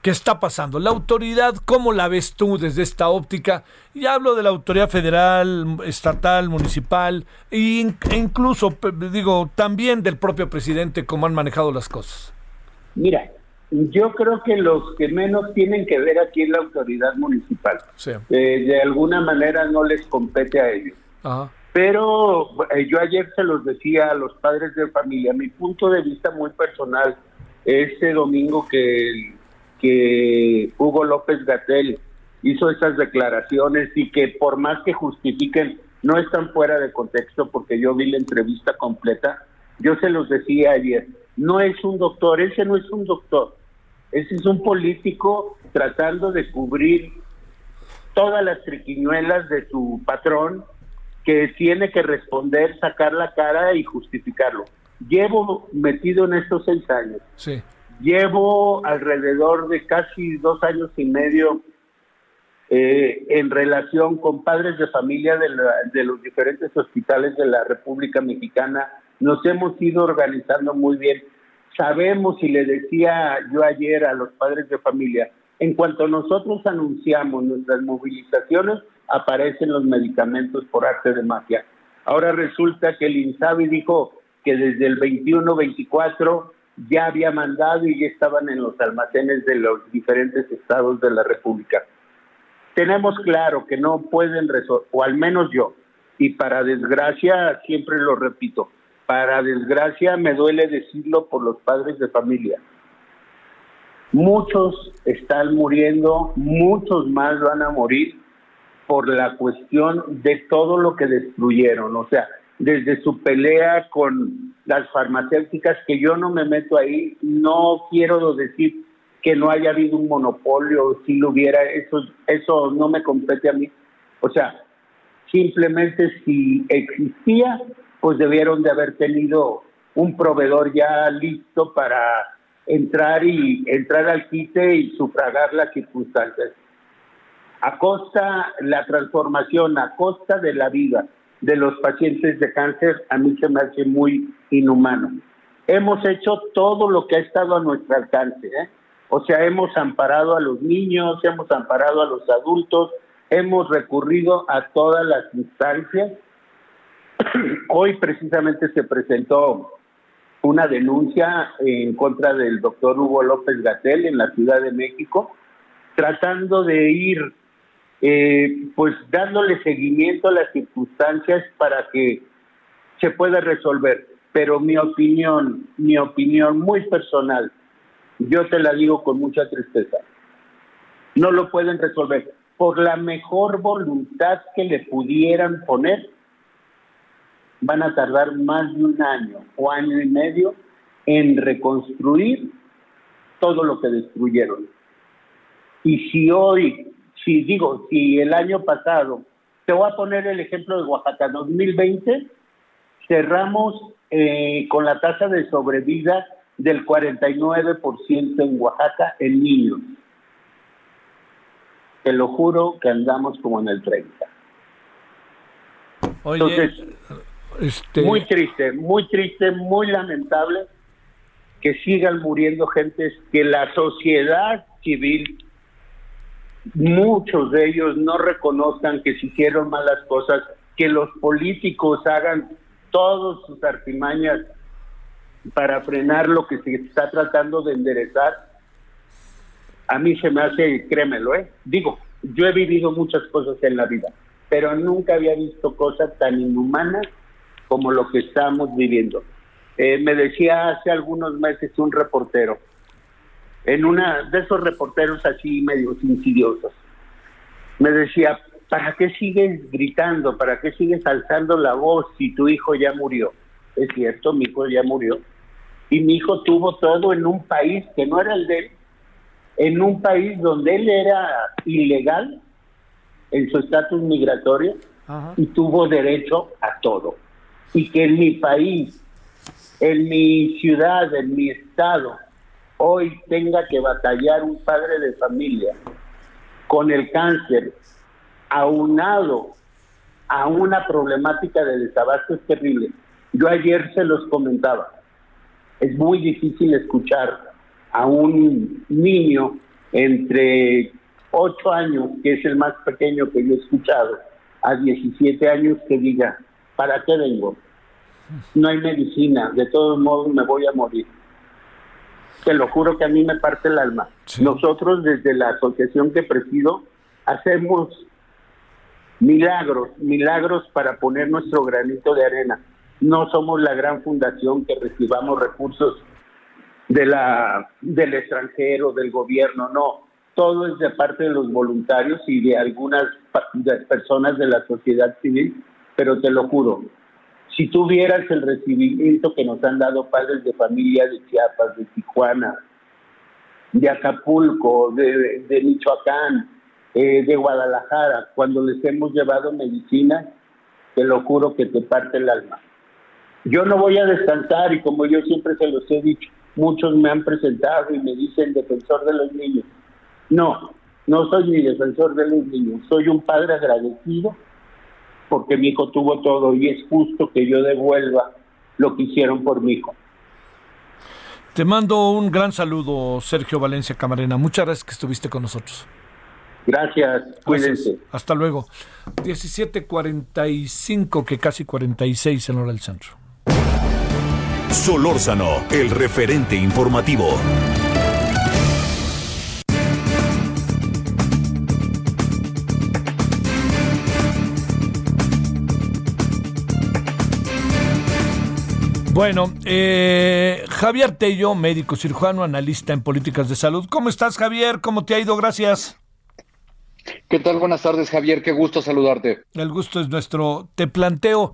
que está pasando? La autoridad, ¿cómo la ves tú desde esta óptica? Y hablo de la autoridad federal, estatal, municipal e e incluso, digo, también del propio presidente, cómo han manejado las cosas. Mira, yo creo que los que menos tienen que ver aquí es la autoridad municipal. Sí. Eh, de alguna manera no les compete a ellos. Ajá. Pero eh, yo ayer se los decía a los padres de familia, mi punto de vista muy personal, este domingo que, que Hugo López Gatel hizo esas declaraciones y que por más que justifiquen, no están fuera de contexto porque yo vi la entrevista completa, yo se los decía ayer, no es un doctor, ese no es un doctor, ese es un político tratando de cubrir todas las triquiñuelas de su patrón que tiene que responder, sacar la cara y justificarlo. Llevo metido en estos seis años. Sí. Llevo alrededor de casi dos años y medio eh, en relación con padres de familia de, la- de los diferentes hospitales de la República Mexicana. Nos hemos ido organizando muy bien. Sabemos, y le decía yo ayer a los padres de familia, en cuanto nosotros anunciamos nuestras movilizaciones, aparecen los medicamentos por arte de magia. Ahora resulta que el INSABI dijo que desde el 21-24 ya había mandado y ya estaban en los almacenes de los diferentes estados de la República. Tenemos claro que no pueden resolver, o al menos yo, y para desgracia, siempre lo repito, para desgracia me duele decirlo por los padres de familia. Muchos están muriendo, muchos más van a morir por la cuestión de todo lo que destruyeron, o sea, desde su pelea con las farmacéuticas, que yo no me meto ahí, no quiero decir que no haya habido un monopolio, si lo hubiera, eso, eso no me compete a mí. O sea, simplemente si existía, pues debieron de haber tenido un proveedor ya listo para entrar y entrar al quite y sufragar las circunstancias. A costa, la transformación, a costa de la vida de los pacientes de cáncer, a mí se me hace muy inhumano. Hemos hecho todo lo que ha estado a nuestro alcance, ¿eh? O sea, hemos amparado a los niños, hemos amparado a los adultos, hemos recurrido a todas las instancias. Hoy precisamente se presentó una denuncia en contra del doctor Hugo López Gatel en la Ciudad de México, tratando de ir, eh, pues dándole seguimiento a las circunstancias para que se pueda resolver. Pero mi opinión, mi opinión muy personal, yo te la digo con mucha tristeza, no lo pueden resolver. Por la mejor voluntad que le pudieran poner, van a tardar más de un año o año y medio en reconstruir todo lo que destruyeron. Y si hoy, si digo, si el año pasado, te voy a poner el ejemplo de Oaxaca, 2020, cerramos eh, con la tasa de sobrevida del 49% en Oaxaca en niños. Te lo juro que andamos como en el 30. Oye, Entonces, este, muy triste, muy triste, muy lamentable que sigan muriendo gentes que la sociedad civil, muchos de ellos no reconozcan que se hicieron malas cosas, que los políticos hagan todas sus artimañas para frenar lo que se está tratando de enderezar. a mí se me hace, créemelo, ¿eh? Digo, yo he vivido muchas cosas en la vida, pero nunca había visto cosas tan inhumanas como lo que estamos viviendo. Eh, me decía hace algunos meses un reportero, en una de esos reporteros así medios insidiosos, me decía, ¿para qué sigues gritando? ¿Para qué sigues alzando la voz si tu hijo ya murió? Es cierto, mi hijo ya murió. Y mi hijo tuvo todo en un país que no era el de él, en un país donde él era ilegal en su estatus migratorio y tuvo derecho a todo. Y que en mi país, en mi ciudad, en mi estado, hoy tenga que batallar un padre de familia con el cáncer aunado a una problemática de desabasto es terrible. Yo ayer se los comentaba. Es muy difícil escuchar a un niño entre 8 años, que es el más pequeño que yo he escuchado, a 17 años que diga, ¿para qué vengo? No hay medicina, de todos modos me voy a morir. Te lo juro que a mí me parte el alma. Nosotros desde la asociación que presido hacemos milagros, milagros para poner nuestro granito de arena. No somos la gran fundación que recibamos recursos de la del extranjero, del gobierno, no. Todo es de parte de los voluntarios y de algunas personas de la sociedad civil, pero te lo juro, si tuvieras el recibimiento que nos han dado padres de familia de Chiapas, de Tijuana, de Acapulco, de, Michoacán, eh, de Guadalajara, cuando les hemos llevado medicina, te lo juro que te parte el alma. Yo no voy a descansar y como yo siempre se los he dicho, muchos me han presentado y me dicen defensor de los niños. No, no soy ni defensor de los niños, soy un padre agradecido porque mi hijo tuvo todo y es justo que yo devuelva lo que hicieron por mi hijo. Te mando un gran saludo, Sergio Valencia Camarena. Muchas gracias que estuviste con nosotros. Gracias, cuídense. Hasta luego. 17:45, que casi 46 en hora del centro. Solórzano, el referente informativo. Bueno, eh, Javier Tello, médico cirujano, analista en políticas de salud. ¿Cómo estás, Javier? ¿Cómo te ha ido? Gracias. ¿Qué tal? Buenas tardes, Javier. Qué gusto saludarte. El gusto es nuestro. Te planteo,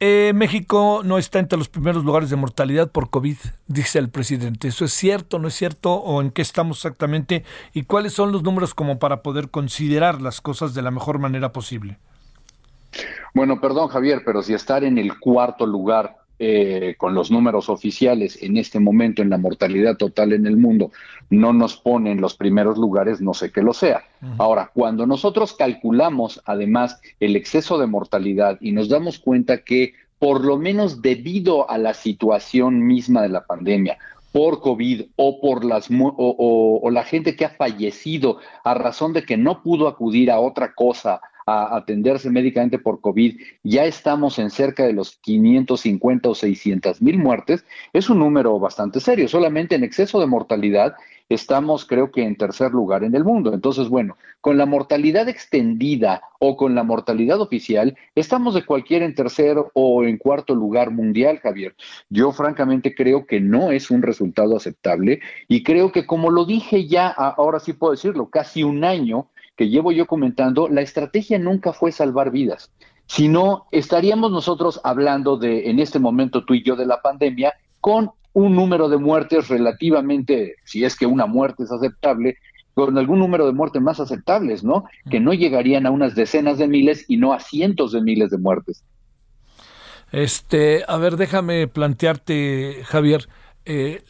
eh, México no está entre los primeros lugares de mortalidad por COVID, dice el presidente. ¿Eso es cierto, no es cierto? ¿O en qué estamos exactamente? ¿Y cuáles son los números como para poder considerar las cosas de la mejor manera posible? Bueno, perdón, Javier, pero si estar en el cuarto lugar eh, con los números oficiales en este momento en la mortalidad total en el mundo no nos pone en los primeros lugares, no sé qué lo sea. Ahora, cuando nosotros calculamos además el exceso de mortalidad y nos damos cuenta que por lo menos debido a la situación misma de la pandemia, por COVID o por las o la gente que ha fallecido a razón de que no pudo acudir a otra cosa a atenderse médicamente por COVID, ya estamos en cerca de los 550 o 600 mil muertes, es un número bastante serio. Solamente en exceso de mortalidad estamos creo que en tercer lugar en el mundo. Entonces, bueno, con la mortalidad extendida o con la mortalidad oficial, estamos de cualquier en tercer o en cuarto lugar mundial, Javier. Yo francamente creo que no es un resultado aceptable y creo que como lo dije ya, ahora sí puedo decirlo, casi un año, que llevo yo comentando, la estrategia nunca fue salvar vidas, sino estaríamos nosotros hablando de, en este momento tú y yo, de la pandemia, con un número de muertes relativamente, si es que una muerte es aceptable, con algún número de muertes más aceptables, ¿no? Que no llegarían a unas decenas de miles y no a cientos de miles de muertes. Este, a ver, déjame plantearte, Javier, eh,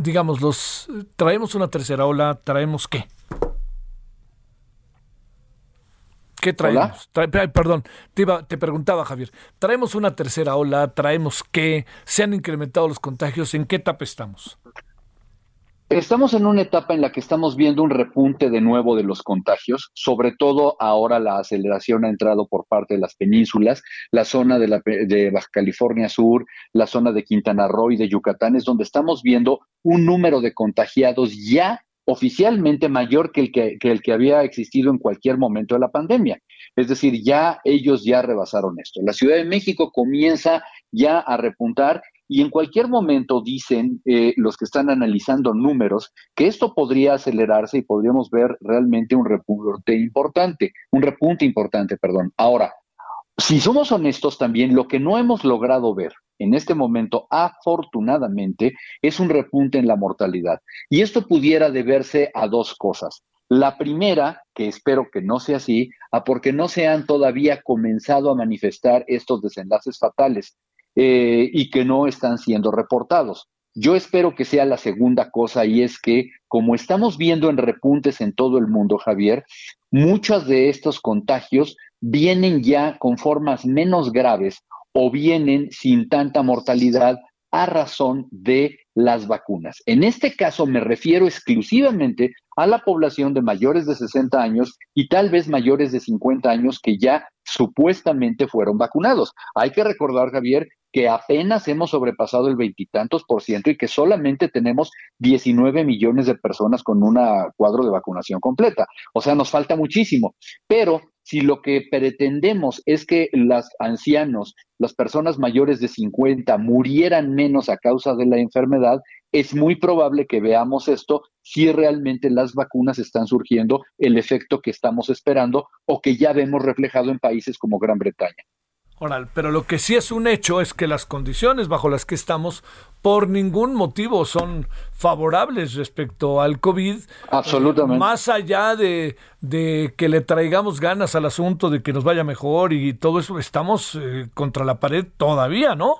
digamos, los traemos una tercera ola, traemos qué? ¿Qué traemos? perdón, te, te preguntaba Javier, ¿traemos una tercera ola? ¿Traemos qué? ¿Se han incrementado los contagios? ¿En qué etapa estamos? Estamos en una etapa en la que estamos viendo un repunte de nuevo de los contagios, sobre todo ahora la aceleración ha entrado por parte de las penínsulas, la zona de, la, de Baja California Sur, la zona de Quintana Roo y de Yucatán, es donde estamos viendo un número de contagiados ya oficialmente mayor que el que, el que había existido en cualquier momento de la pandemia. Es decir, ya ellos ya rebasaron esto. La Ciudad de México comienza ya a repuntar y en cualquier momento dicen eh, los que están analizando números que esto podría acelerarse y podríamos ver realmente un repunte importante, un repunte importante, perdón. Ahora, si somos honestos también, lo que no hemos logrado ver en este momento, afortunadamente, es un repunte en la mortalidad. Y esto pudiera deberse a dos cosas. La primera, que espero que no sea así, a porque no se han todavía comenzado a manifestar estos desenlaces fatales eh, y que no están siendo reportados. Yo espero que sea la segunda cosa y es que, como estamos viendo en repuntes en todo el mundo, Javier, muchos de estos contagios vienen ya con formas menos graves o vienen sin tanta mortalidad a razón de las vacunas. En este caso me refiero exclusivamente a la población de mayores de 60 años y tal vez mayores de 50 años que ya supuestamente fueron vacunados. Hay que recordar, Javier, que apenas hemos sobrepasado el veintitantos por ciento y que solamente tenemos 19 millones de personas con un cuadro de vacunación completa. O sea, nos falta muchísimo. Pero si lo que pretendemos es que los ancianos, las personas mayores de 50 murieran menos a causa de la enfermedad, es muy probable que veamos esto si realmente las vacunas están surgiendo el efecto que estamos esperando o que ya vemos reflejado en países como Gran Bretaña. Oral, pero lo que sí es un hecho es que las condiciones bajo las que estamos por ningún motivo son favorables respecto al COVID. Absolutamente. más allá de, que le traigamos ganas al asunto de que nos vaya mejor y todo eso, estamos eh, contra la pared todavía, ¿no?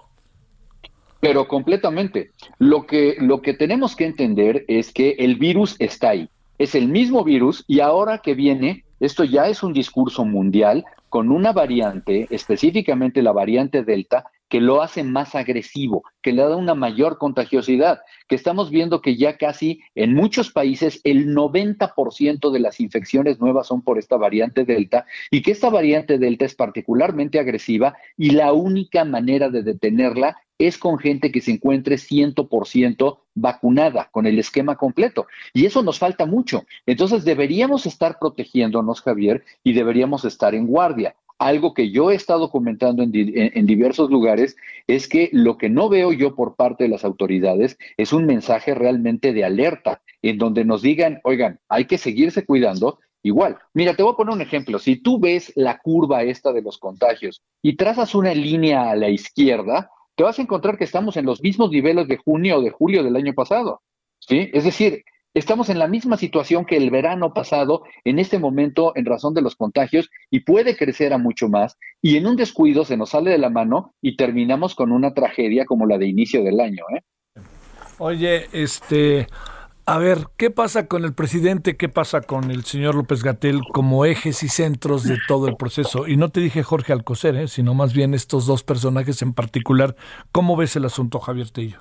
Pero completamente. Lo que, lo que tenemos que entender es que el virus está ahí. Es el mismo virus y ahora que viene, esto ya es un discurso mundial, con una variante, específicamente la variante Delta, que lo hace más agresivo, que le da una mayor contagiosidad, que estamos viendo que ya casi en muchos países el 90% de las infecciones nuevas son por esta variante Delta y que esta variante Delta es particularmente agresiva y la única manera de detenerla es con gente que se encuentre 100% vacunada, con el esquema completo. Y eso nos falta mucho. Entonces deberíamos estar protegiéndonos, Javier, y deberíamos estar en guardia. Algo que yo he estado comentando en, en, diversos lugares es que lo que no veo yo por parte de las autoridades es un mensaje realmente de alerta, en donde nos digan, oigan, hay que seguirse cuidando, igual. Mira, te voy a poner un ejemplo. Si tú ves la curva esta de los contagios y trazas una línea a la izquierda, te vas a encontrar que estamos en los mismos niveles de junio o de julio del año pasado. ¿sí? Es decir, estamos en la misma situación que el verano pasado en este momento en razón de los contagios y puede crecer a mucho más y en un descuido se nos sale de la mano y terminamos con una tragedia como la de inicio del año. ¿eh? Oye, este, a ver, ¿qué pasa con el presidente? ¿Qué pasa con el señor López Gatel como ejes y centros de todo el proceso? Y no te dije Jorge Alcocer, ¿eh? sino más bien estos dos personajes en particular. ¿Cómo ves el asunto, Javier Tello?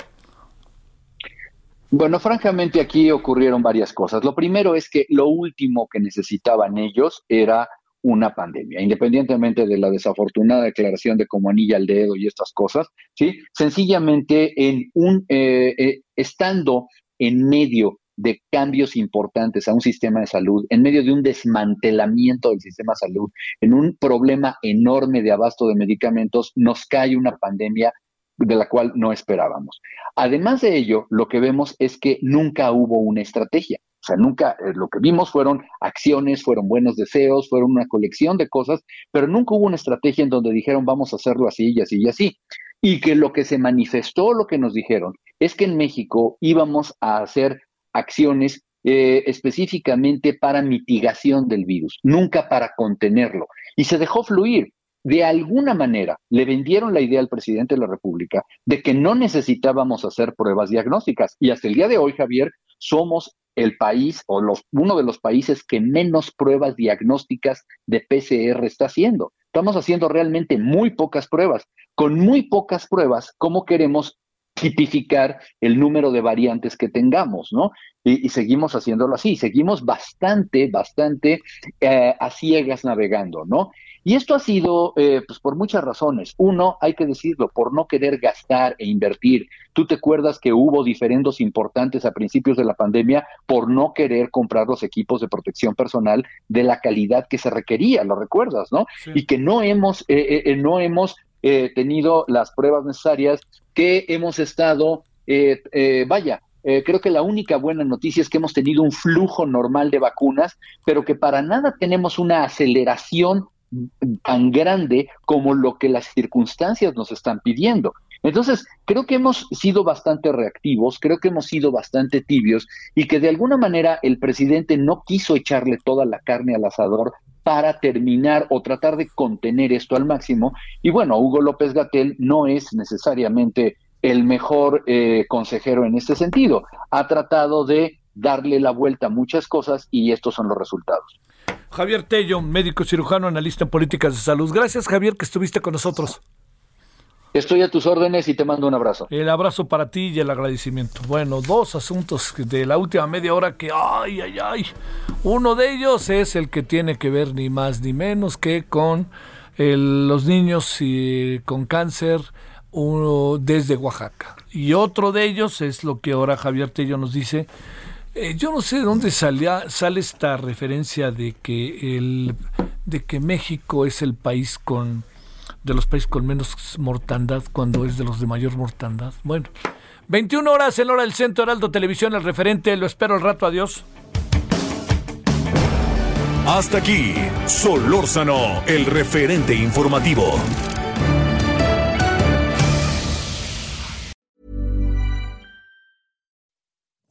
Bueno, francamente aquí ocurrieron varias cosas. Lo primero es que lo último que necesitaban ellos era una pandemia, independientemente de la desafortunada declaración de como anilla al dedo y estas cosas, ¿sí? Sencillamente en un, eh, eh, estando en medio de cambios importantes a un sistema de salud, en medio de un desmantelamiento del sistema de salud, en un problema enorme de abasto de medicamentos, nos cae una pandemia de la cual no esperábamos. Además de ello, lo que vemos es que nunca hubo una estrategia. O sea, nunca, eh, lo que vimos fueron acciones, fueron buenos deseos, fueron una colección de cosas, pero nunca hubo una estrategia en donde dijeron vamos a hacerlo así y así y así. Y que lo que se manifestó, lo que nos dijeron, es que en México íbamos a hacer acciones eh, específicamente para mitigación del virus, nunca para contenerlo. Y se dejó fluir. De alguna manera le vendieron la idea al presidente de la República de que no necesitábamos hacer pruebas diagnósticas. Y hasta el día de hoy, Javier, somos el país o los, uno de los países que menos pruebas diagnósticas de PCR está haciendo. Estamos haciendo realmente muy pocas pruebas. Con muy pocas pruebas, ¿cómo queremos tipificar el número de variantes que tengamos, ¿no? Y, seguimos haciéndolo así, seguimos bastante, bastante eh, a ciegas navegando, ¿no? Y esto ha sido, eh, pues por muchas razones. Uno, hay que decirlo, por no querer gastar e invertir. Tú te acuerdas que hubo diferendos importantes a principios de la pandemia por no querer comprar los equipos de protección personal de la calidad que se requería, lo recuerdas, ¿no? Y que no hemos, eh, eh, no hemos tenido las pruebas necesarias, que hemos estado, vaya, creo que la única buena noticia es que hemos tenido un flujo normal de vacunas, pero que para nada tenemos una aceleración tan grande como lo que las circunstancias nos están pidiendo. Entonces, creo que hemos sido bastante reactivos, creo que hemos sido bastante tibios y que de alguna manera el presidente no quiso echarle toda la carne al asador para terminar o tratar de contener esto al máximo. Y bueno, Hugo López Gatel no es necesariamente el mejor eh, consejero en este sentido. Ha tratado de darle la vuelta a muchas cosas y estos son los resultados. Javier Tello, médico cirujano, analista en políticas de salud. Gracias, Javier, que estuviste con nosotros. Estoy a tus órdenes y te mando un abrazo. El abrazo para ti y el agradecimiento. Bueno, dos asuntos de la última media hora que, ay, ay, ay. Uno de ellos es el que tiene que ver ni más ni menos que con los niños y, con cáncer uno, desde Oaxaca. Y otro de ellos es lo que ahora Javier Tello nos dice, eh, yo no sé de dónde salía, sale esta referencia de que, el, de que México es el país con de los países con menos mortandad cuando es de los de mayor mortandad. Bueno, 21 horas en hora del Centro Heraldo Televisión, el referente, lo espero al rato, adiós. Hasta aquí, Solórzano, el referente informativo.